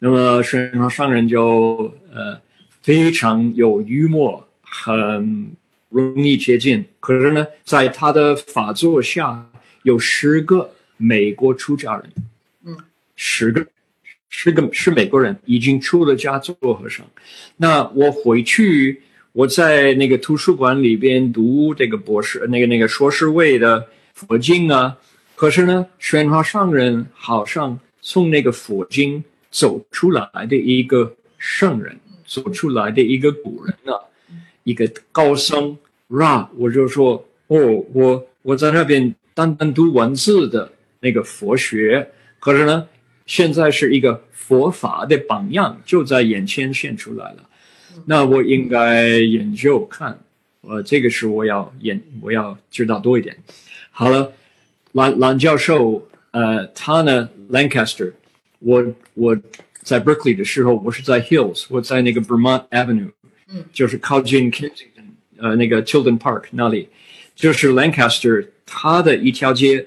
[SPEAKER 1] 那么玄华上人就呃非常有幽默，很容易接近。可是呢，在他的法座下有十个美国出家人，
[SPEAKER 2] 嗯，
[SPEAKER 1] 十个，十个是美国人，已经出了家做和尚。那我回去，我在那个图书馆里边读这个博士，那个那个硕士位的佛经啊。可是呢，宣化上人好像从那个佛经走出来的一个圣人，走出来的一个古人啊，一个高僧。啊，我就说，哦，我我在那边单单读文字的那个佛学，可是呢，现在是一个佛法的榜样就在眼前现出来了。那我应该研究看，呃，这个是我要研，我要知道多一点。好了，兰兰教授，呃，他呢，Lancaster，我我在 Berkeley 的时候，我是在 Hills，我在那个 Vermont Avenue，
[SPEAKER 2] 嗯，
[SPEAKER 1] 就是靠近 Kensington。呃，那个 Children Park 那里，就是 Lancaster 他的一条街，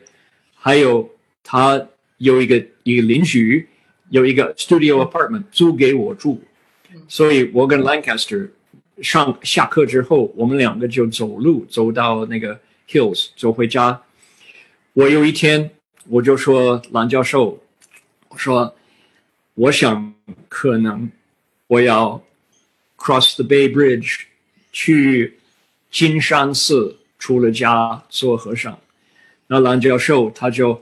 [SPEAKER 1] 还有他有一个一个邻居有一个 studio apartment 租给我住，所以我跟 Lancaster 上下课之后，我们两个就走路走到那个 Hills 走回家。我有一天我就说蓝教授，我说我想可能我要 cross the Bay Bridge 去。金山寺出了家做和尚，那蓝教授他就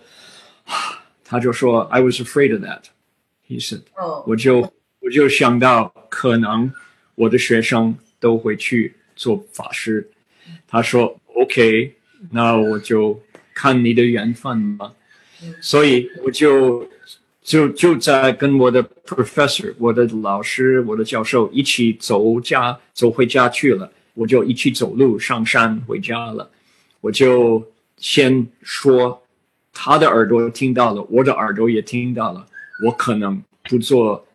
[SPEAKER 1] 他就说：“I was afraid of that。” He said，
[SPEAKER 2] 哦，
[SPEAKER 1] 我就我就想到可能我的学生都会去做法师。他说：“OK，那我就看你的缘分吧。”所以我就就就在跟我的 professor、我的老师、我的教授一起走家走回家去了。我就一起走路上山回家了。我就先说，他的耳朵听到了，我的耳朵也听到了。我可能不做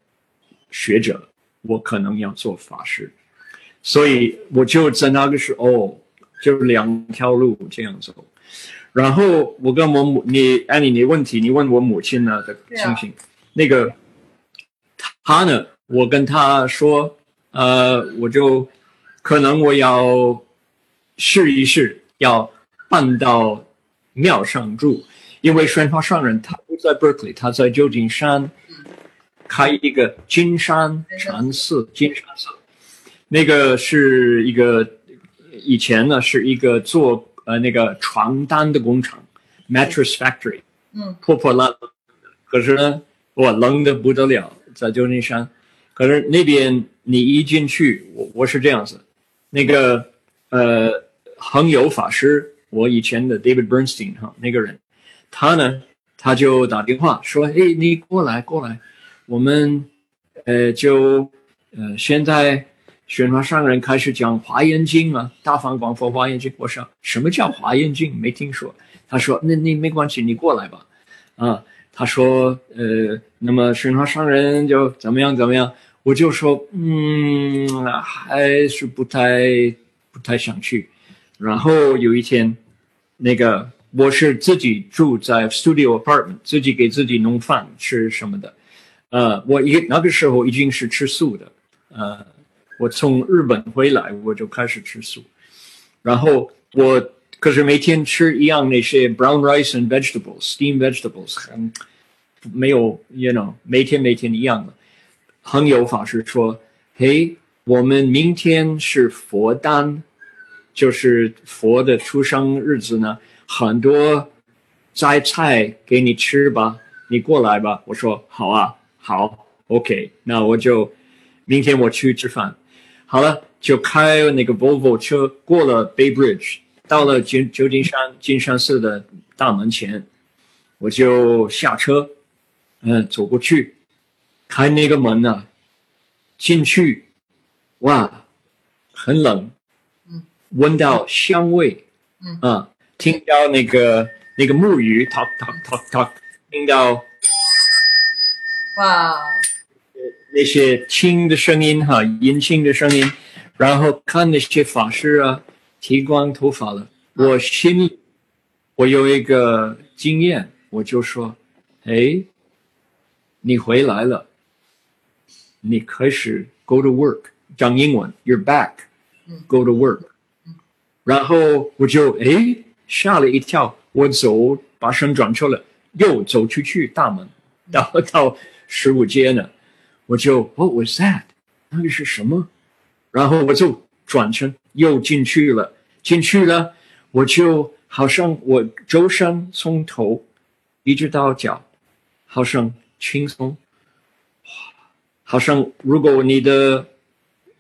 [SPEAKER 1] 学者，我可能要做法师。所以我就在那个时候，哦，就两条路这样走。然后我跟我母，你安妮，你问题，你问我母亲呢的情形，那个他呢，我跟他说，呃，我就。可能我要试一试，要搬到庙上住，因为宣化上人他不在 Berkeley，他在旧金山开一个金山禅寺。金山寺那个是一个以前呢是一个做呃那个床单的工厂，mattress factory，
[SPEAKER 2] 嗯，
[SPEAKER 1] 破破烂烂的，可是呢，我，冷的不得了，在旧金山。可是那边你一进去，我我是这样子。那个呃，恒有法师，我以前的 David Bernstein 哈，那个人，他呢，他就打电话说：“哎，你过来，过来，我们呃，就呃，现在宣传上人开始讲《华严经》啊，《大方广佛华严经》。”我说：“什么叫《华严经》？没听说。”他说：“那你没关系，你过来吧。”啊，他说：“呃，那么宣传上人就怎么样怎么样。”我就说，嗯，还是不太不太想去。然后有一天，那个我是自己住在 studio apartment，自己给自己弄饭吃什么的。呃，我一那个时候已经是吃素的。呃，我从日本回来我就开始吃素，然后我可是每天吃一样那些 brown rice and vegetables, steamed vegetables，很，没有，you know，每天每天一样的。很有法师说：“嘿，我们明天是佛诞，就是佛的出生日子呢，很多摘菜给你吃吧，你过来吧。”我说：“好啊，好，OK，那我就明天我去吃饭。”好了，就开那个 Volvo 车过了 Bay Bridge，到了旧旧金山金山寺的大门前，我就下车，嗯，走过去。开那个门呢，进去，哇，很冷，
[SPEAKER 2] 嗯，
[SPEAKER 1] 闻到香味，
[SPEAKER 2] 嗯。
[SPEAKER 1] 啊，听到那个那个木鱼，talk talk talk talk，听到
[SPEAKER 2] 哇，
[SPEAKER 1] 那些轻的声音哈，阴轻的声音，然后看那些法师啊，剃光头发了，我心里我有一个经验，我就说，哎，你回来了。你开始 go to work 讲英文，you're back，go to work，然后我就哎吓了一跳，我走把身转出来，又走出去大门，然后到十五街呢，我就 what was that？那个是什么？然后我就转身又进去了，进去了，我就好像我周身从头一直到脚，好像轻松。好像如果你的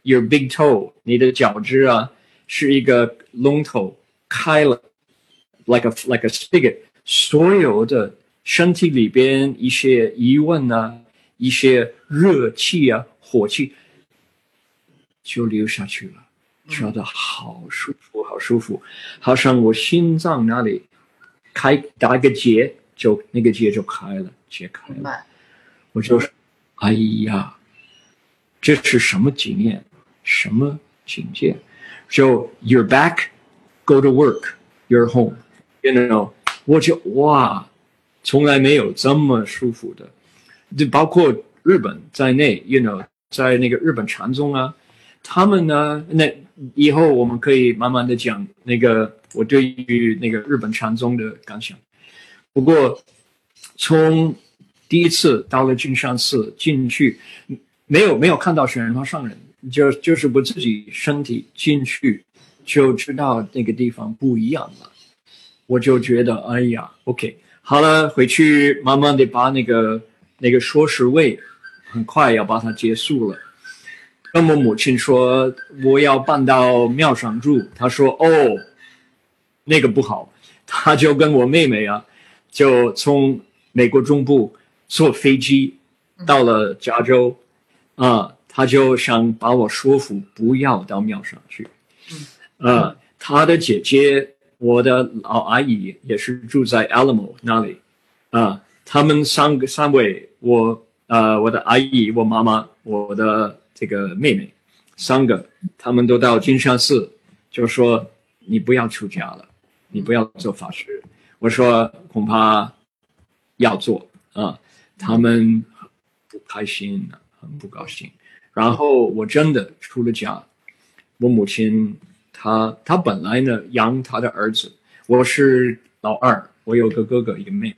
[SPEAKER 1] your big toe 你的脚趾啊是一个龙头开了，like a like a spigot，所有的身体里边一些疑问啊，一些热气啊、火气就流下去了，觉得好舒服，好舒服，好像我心脏那里开打一个结，就那个结就开了，解开了，我就说，哎呀。这是什么经验？什么境界？就 you're back, go to work, you're home. You know，我就哇，从来没有这么舒服的。就包括日本在内，you know，在那个日本禅宗啊，他们呢，那以后我们可以慢慢的讲那个我对于那个日本禅宗的感想。不过从第一次到了金山寺进去。没有没有看到玄奘上人，就就是我自己身体进去就知道那个地方不一样了，我就觉得哎呀，OK，好了，回去慢慢的把那个那个说实位，很快要把它结束了。跟我母亲说我要搬到庙上住，她说哦，那个不好，她就跟我妹妹啊，就从美国中部坐飞机到了加州。啊，他就想把我说服不要到庙上去。呃，他的姐姐，我的老阿姨也是住在 Alamo 那里。啊，他们三个三位，我呃，我的阿姨，我妈妈，我的这个妹妹，三个，他们都到金山寺，就说你不要出家了，你不要做法师。我说恐怕要做啊，他们不开心很。不高兴，然后我真的出了家。我母亲，她她本来呢养她的儿子，我是老二，我有个哥哥一个妹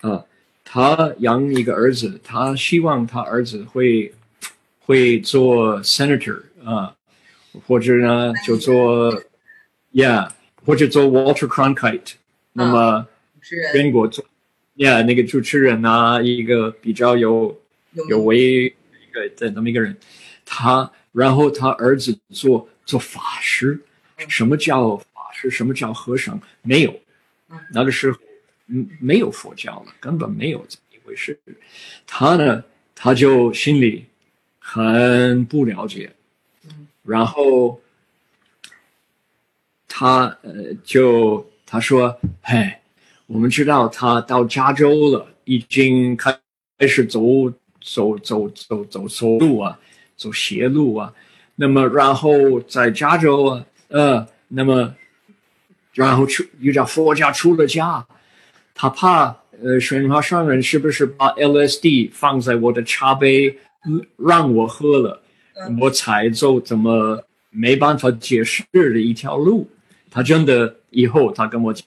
[SPEAKER 1] 妹，啊，她养一个儿子，她希望她儿子会会做 senator 啊，或者呢就做，yeah，或者做 Walter Cronkite，那么英国做，yeah 那个主持人啊，一个比较有有为。的那么一个人，他然后他儿子做做法师，什么叫法师？什么叫和尚？没有，那个时候嗯没有佛教了，根本没有这么一回事。他呢，他就心里很不了解，然后他呃就他说：“嘿，我们知道他到加州了，已经开开始走。”走走走走错路啊，走邪路啊，那么然后在加州啊，呃，那么然后出遇到佛家出了家，他怕呃玄华上人是不是把 LSD 放在我的茶杯让我喝了，我才走怎么没办法解释的一条路。他真的以后他跟我讲，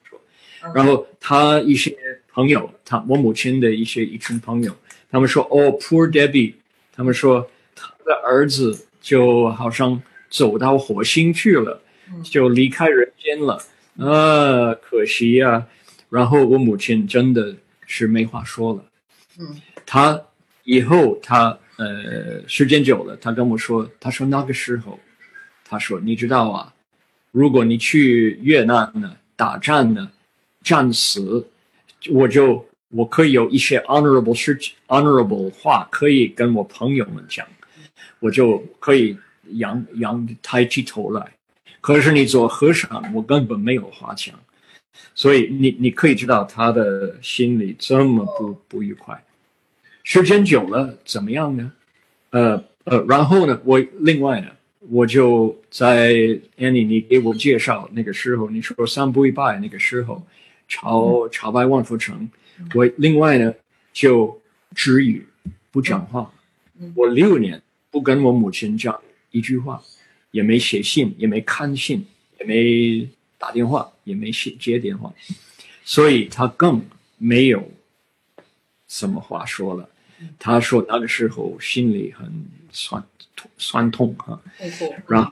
[SPEAKER 1] 然后他一些朋友，他我母亲的一些一群朋友，他们说哦，Poor Debbie，他们说他的儿子就好像走到火星去了，就离开人间了，啊，可惜呀。然后我母亲真的是没话说了，
[SPEAKER 2] 嗯，
[SPEAKER 1] 他以后他呃时间久了，他跟我说，他说那个时候，他说你知道啊。如果你去越南呢打战呢，战死，我就我可以有一些 honorable 事 honorable 话可以跟我朋友们讲，我就可以扬扬抬起头来。可是你做和尚，我根本没有话讲，所以你你可以知道他的心里这么不不愉快。时间久了怎么样呢？呃呃，然后呢，我另外呢。我就在 Annie，你给我介绍那个时候，你说三步一拜那个时候，朝朝拜万佛城。我另外呢就止语不讲话。我六年不跟我母亲讲一句话，也没写信，也没看信，也没打电话，也没接接电话，所以他更没有什么话说了。他说那个时候心里很酸痛。酸痛啊，然后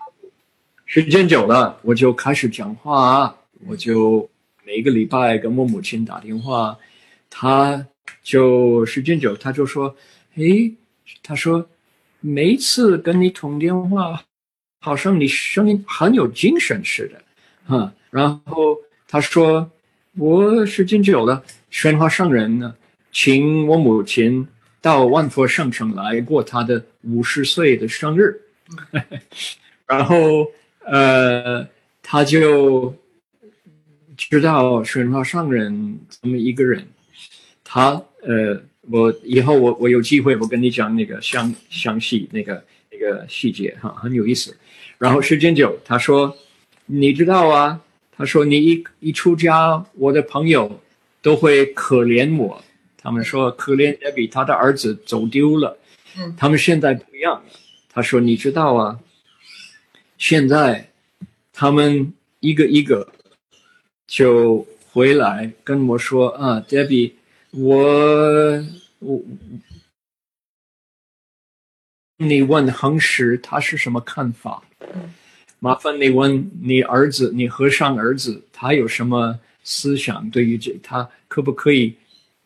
[SPEAKER 1] 时间久了，我就开始讲话，我就每个礼拜跟我母亲打电话，他就时间久，他就说，诶，他说每次跟你通电话，好像你声音很有精神似的，哈，然后他说，我时间久了，宣化上人呢，请我母亲。到万佛圣城来过他的五十岁的生日，然后呃，他就知道玄化上人这么一个人，他呃，我以后我我有机会我跟你讲那个详详细那个那个细节哈，很有意思。然后时间久，他说你知道啊，他说你一一出家，我的朋友都会可怜我。他们说可怜艾比，他的儿子走丢了。
[SPEAKER 2] 嗯，
[SPEAKER 1] 他们现在不一样了。他说：“你知道啊，现在他们一个一个就回来跟我说啊，Debbie，我我你问恒石他是什么看法？麻烦你问你儿子，你和尚儿子他有什么思想？对于这，他可不可以？”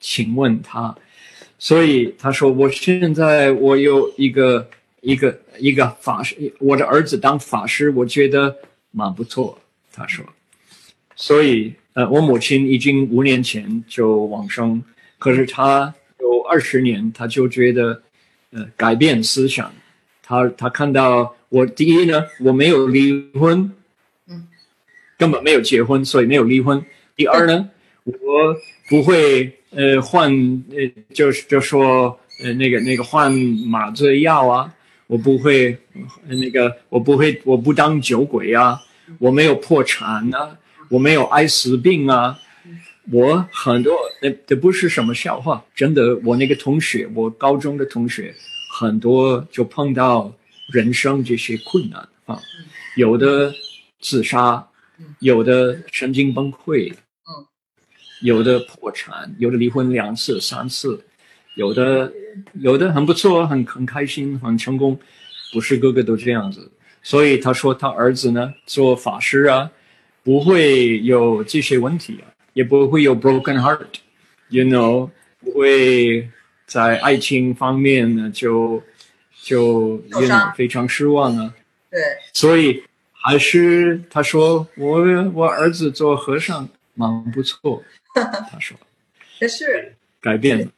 [SPEAKER 1] 请问他，所以他说：“我现在我有一个一个一个法师，我的儿子当法师，我觉得蛮不错。”他说：“所以呃，我母亲已经五年前就往生，可是她有二十年，她就觉得呃改变思想。她她看到我第一呢，我没有离婚，
[SPEAKER 2] 嗯，
[SPEAKER 1] 根本没有结婚，所以没有离婚。第二呢，我不会。”呃，换呃，就是就说呃，那个那个换麻醉药啊，我不会，那个我不会，我不当酒鬼啊，我没有破产啊，我没有艾滋病啊，我很多那这不是什么笑话，真的，我那个同学，我高中的同学很多就碰到人生这些困难啊，有的自杀，有的神经崩溃。有的破产，有的离婚两次、三次，有的有的很不错，很很开心，很成功，不是个个都这样子。所以他说他儿子呢做法师啊，不会有这些问题啊，也不会有 broken heart，you know，不会在爱情方面呢就就非常失望啊。
[SPEAKER 2] 对，
[SPEAKER 1] 所以还是他说我我儿子做和尚蛮不错。他说：“
[SPEAKER 2] 可是
[SPEAKER 1] 改变。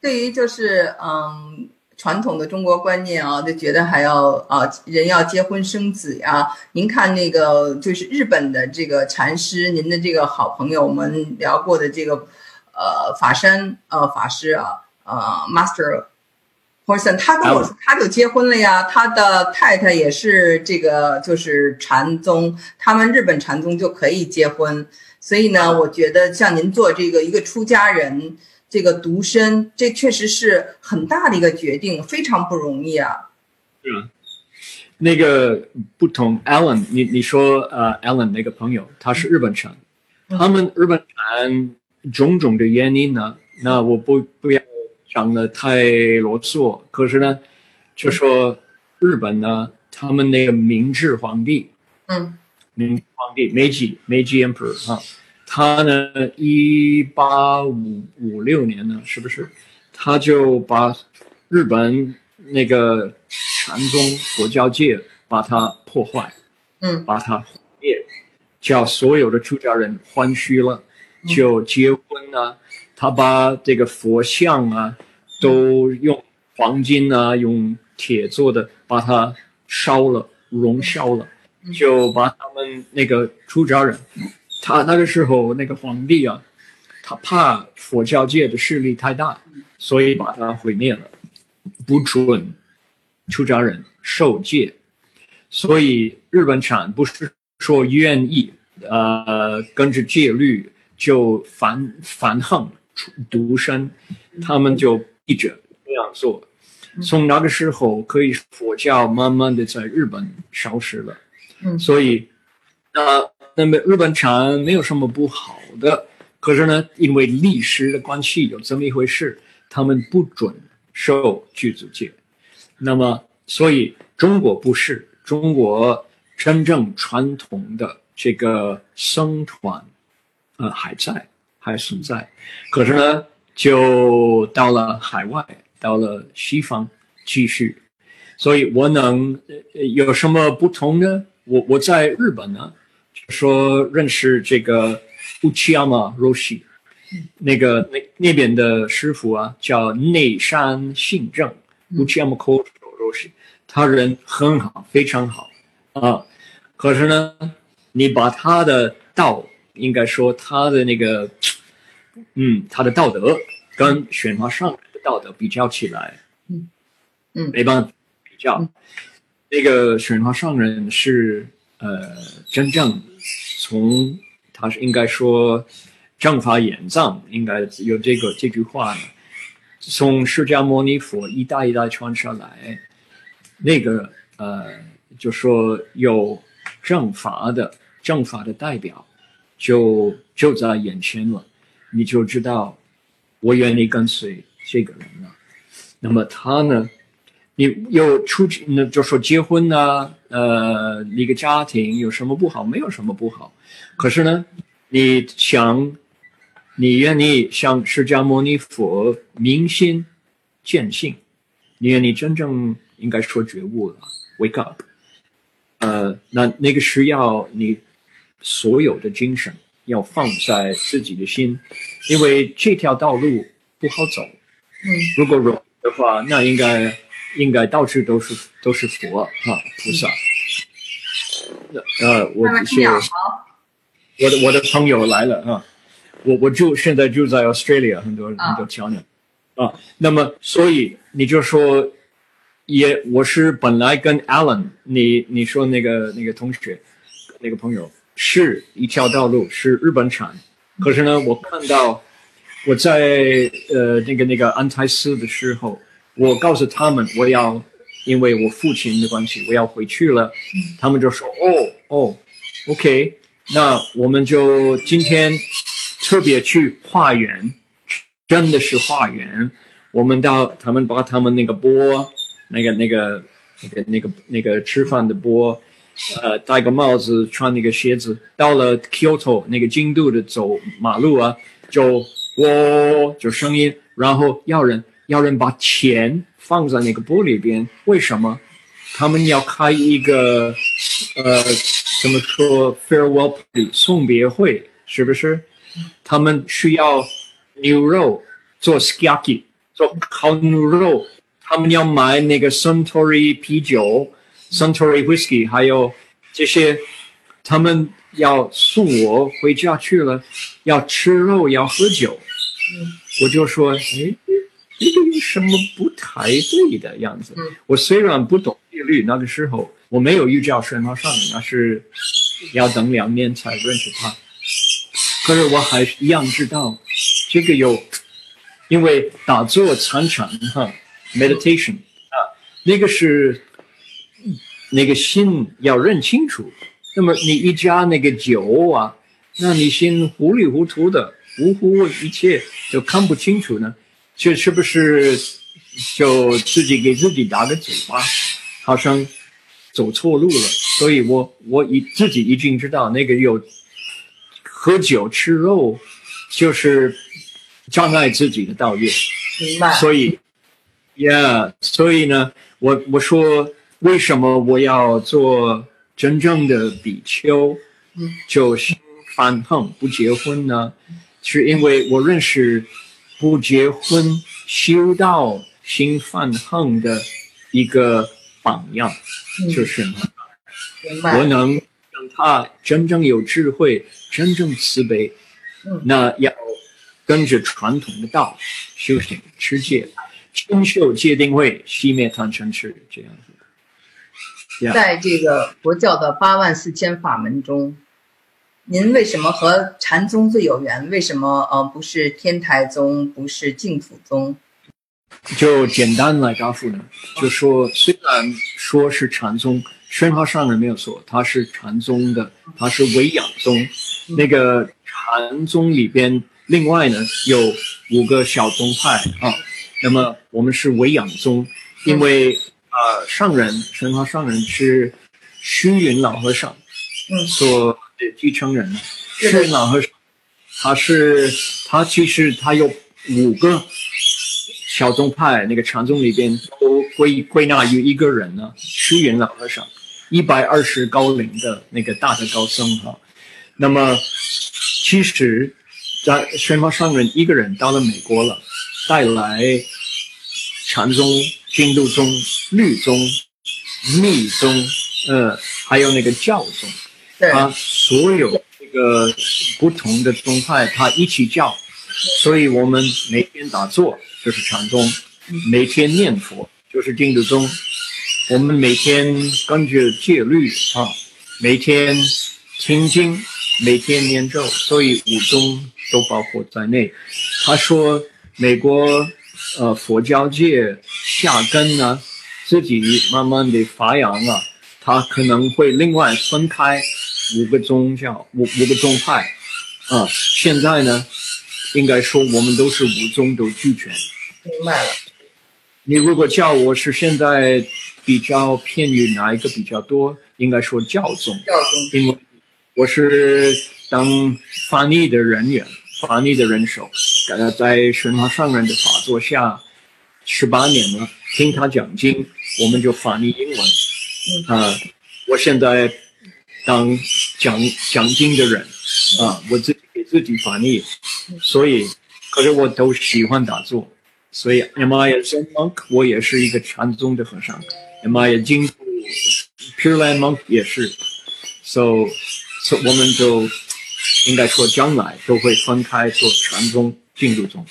[SPEAKER 2] 对于就是嗯传统的中国观念啊，就觉得还要啊人要结婚生子呀。您看那个就是日本的这个禅师，您的这个好朋友，我们聊过的这个呃法山呃法师啊呃 Master Horson，他跟我说他就结婚了呀，他的太太也是这个就是禅宗，他们日本禅宗就可以结婚，所以呢，我觉得像您做这个一个出家人，这个独身，这确实是很大的一个决定，非常不容易啊。
[SPEAKER 1] 是啊，那个不同，Alan，你你说呃，Alan 那个朋友他是日本产，他们日本产种种的原因呢，那我不不要。讲的太啰嗦，可是呢，就说日本呢，他们那个明治皇帝，
[SPEAKER 2] 嗯，
[SPEAKER 1] 明治皇帝 Meiji Meiji Emperor 啊，他呢，一八五五六年呢，是不是？他就把日本那个禅宗佛教界把它破坏，
[SPEAKER 2] 嗯，
[SPEAKER 1] 把它毁灭，叫所有的出家人欢虚了，就结婚呢。他把这个佛像啊，都用黄金啊，用铁做的，把它烧了，熔烧了，就把他们那个出家人，他那个时候那个皇帝啊，他怕佛教界的势力太大，所以把他毁灭了，不准出家人受戒，所以日本产不是说愿意呃跟着戒律就反反横。独身，他们就一直这样做。从那个时候，可以佛教慢慢的在日本消失了。
[SPEAKER 2] 嗯，
[SPEAKER 1] 所以，那那么日本产没有什么不好的，可是呢，因为历史的关系，有这么一回事，他们不准受剧组戒。那么，所以中国不是中国真正传统的这个僧团，呃，还在。还存在，可是呢，就到了海外，到了西方继续，所以我能有什么不同呢？我我在日本呢，说认识这个乌奇亚马罗西，那个那那边的师傅啊，叫内山信正，乌奇亚马科罗西，他人很好，非常好啊。可是呢，你把他的道。应该说他的那个，嗯，他的道德跟选华上人的道德比较起来，
[SPEAKER 2] 嗯嗯，
[SPEAKER 1] 没办法比较。那个选华上人是呃，真正从他是应该说正法眼藏，应该有这个这句话呢，从释迦牟尼佛一代一代传下来，那个呃，就说有正法的正法的代表。就就在眼前了，你就知道我愿意跟随这个人了。那么他呢，你又出去，那就说结婚呢，呃，一个家庭有什么不好？没有什么不好。可是呢，你想，你愿意向释迦牟尼佛明心见性，你愿意真正应该说觉悟了，wake up。呃，那那个需要你。所有的精神要放在自己的心，因为这条道路不好走。
[SPEAKER 2] 嗯，
[SPEAKER 1] 如果容易的话，那应该应该到处都是都是佛哈菩萨。呃，我
[SPEAKER 2] 是
[SPEAKER 1] 我的我的朋友来了啊，我我就现在住在 Australia，很多很多小鸟啊。那么，所以你就说，也我是本来跟 Alan，你你说那个那个同学，那个朋友。是一条道路，是日本产。可是呢，我看到我在呃那个那个安泰斯的时候，我告诉他们我要因为我父亲的关系我要回去了，他们就说哦哦，OK，那我们就今天特别去化缘，真的是化缘。我们到他们把他们那个钵，那个那个那个那个那个吃饭的钵。呃，戴个帽子，穿那个鞋子，到了 Kyoto 那个京都的走马路啊，就喔就声音，然后要人要人把钱放在那个玻璃边，为什么？他们要开一个呃，怎么说 farewell 送别会，是不是？他们需要牛肉做 skiaki 做烤牛肉，他们要买那个 Suntory 啤酒。Suntory Whisky，还有这些，他们要送我回家去了，要吃肉，要喝酒。我就说，哎，有什么不太对的样子。我虽然不懂戒律，那个时候我没有遇教神话上人，那是要等两年才认识他。可是我还是一样知道，这个有，因为打坐参禅哈，meditation 啊，那个是那个心要认清楚。那么你一加那个酒啊，那你心糊里糊涂的，糊糊一切就看不清楚呢，这是不是就自己给自己打个嘴巴，好像走错路了？所以我我已自己已经知道那个有。喝酒吃肉，就是障碍自己的道业。
[SPEAKER 2] 明白。
[SPEAKER 1] 所以，Yeah，所以呢，我我说为什么我要做真正的比丘，就心反抗不结婚呢？是因为我认识不结婚修道心泛横的一个榜样，就是我能让。他真正有智慧，真正慈悲，那要跟着传统的道修行持戒，清修戒定慧，熄灭贪嗔痴，这样子。
[SPEAKER 2] 在这个佛教的八万四千法门中，您为什么和禅宗最有缘？为什么呃不是天台宗，不是净土宗？
[SPEAKER 1] 就简单来答复呢，就说虽然说是禅宗。宣化上人没有错，他是禅宗的，他是维养宗。那个禅宗里边，另外呢有五个小宗派啊。那么我们是维养宗，因为呃上人宣化上人是虚云老和尚嗯所的继承人。虚云老和尚，他是他其实他有五个小宗派，那个禅宗里边都归归纳于一个人呢，虚云老和尚。一百二十高龄的那个大的高僧哈，那么其实，在宣发上人一个人到了美国了，带来禅宗、净土宗、律宗、密宗，呃，还有那个教宗，他所有这个不同的宗派，他一起教，所以我们每天打坐就是禅宗，每天念佛就是净土宗。我们每天根据戒律啊，每天听经，每天念咒，所以五宗都包括在内。他说，美国呃佛教界下根呢，自己慢慢的发扬啊，他可能会另外分开五个宗教，五五个宗派啊。现在呢，应该说我们都是五宗都俱全。
[SPEAKER 2] 明白了。
[SPEAKER 1] 你如果叫我是现在。比较偏于哪一个比较多？应该说教宗，
[SPEAKER 2] 教宗，
[SPEAKER 1] 因为我是当翻译的人员，翻译的人手，呃，在神华上人的法座下十八年了，听他讲经，我们就翻译英文。啊，我现在当讲讲经的人，啊，我自己给自己翻译，所以，可是我都喜欢打坐，所以 Am I a Zen monk？我也是一个禅宗的和尚。Am I a 净土 Pure Land Monk 也是，So So 我们就应该说将来都会分开做禅宗、净土宗。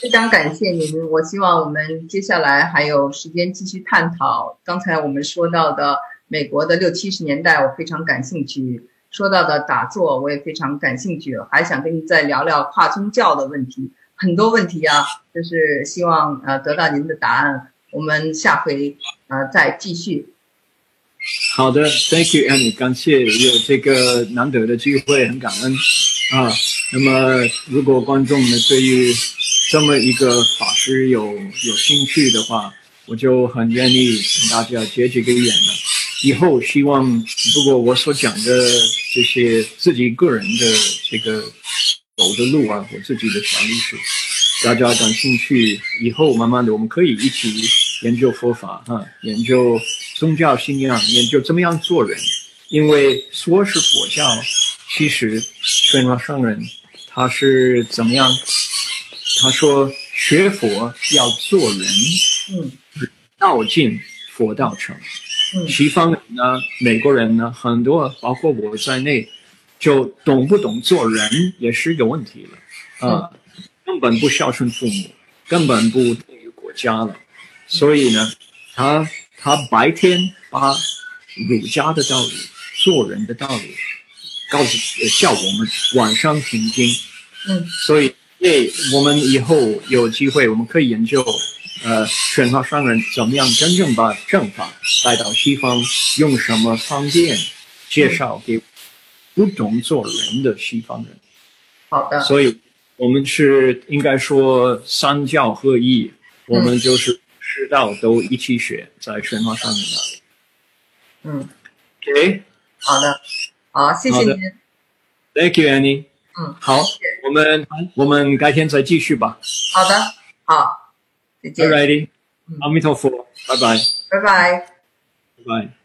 [SPEAKER 2] 非常感谢您，我希望我们接下来还有时间继续探讨。刚才我们说到的美国的六七十年代，我非常感兴趣；说到的打坐，我也非常感兴趣。还想跟您再聊聊跨宗教的问题，很多问题啊，就是希望呃得到您的答案。我们下回呃再继续。
[SPEAKER 1] 好的，Thank you, Annie，感谢有这个难得的机会，很感恩啊。那么，如果观众们对于这么一个法师有有兴趣的话，我就很愿意跟大家结这个缘了。以后希望，如果我所讲的这些自己个人的这个走的路啊，我自己的小历史。大家感兴趣，以后慢慢的我们可以一起研究佛法啊，研究宗教信仰，研究怎么样做人。因为说是佛教，其实宣化上人他是怎么样？他说学佛要做人，
[SPEAKER 2] 嗯，
[SPEAKER 1] 道尽佛道成。西方人呢，美国人呢，很多包括我在内，就懂不懂做人也是一个问题了啊。根本不孝顺父母，根本不对于国家了。所以呢，他他白天把儒家的道理、做人的道理告诉呃叫我们晚上听经。
[SPEAKER 2] 嗯
[SPEAKER 1] 所以，对我们以后有机会，我们可以研究，呃，神话商人怎么样真正把正法带到西方，用什么方便介绍给不懂做人的西方人。
[SPEAKER 2] 好的，
[SPEAKER 1] 所以，我们是应该说三教合一，我们就是师道都一起学，在神话上面的。
[SPEAKER 2] 嗯
[SPEAKER 1] ，OK，
[SPEAKER 2] 好的，好，谢谢您。
[SPEAKER 1] Thank you, Annie。
[SPEAKER 2] 嗯，
[SPEAKER 1] 好，我们我们改天再继续吧。
[SPEAKER 2] 好的，好，再见
[SPEAKER 1] ，Alrighty，
[SPEAKER 2] 嗯
[SPEAKER 1] 阿弥陀佛，拜拜，
[SPEAKER 2] 拜拜。
[SPEAKER 1] 拜拜。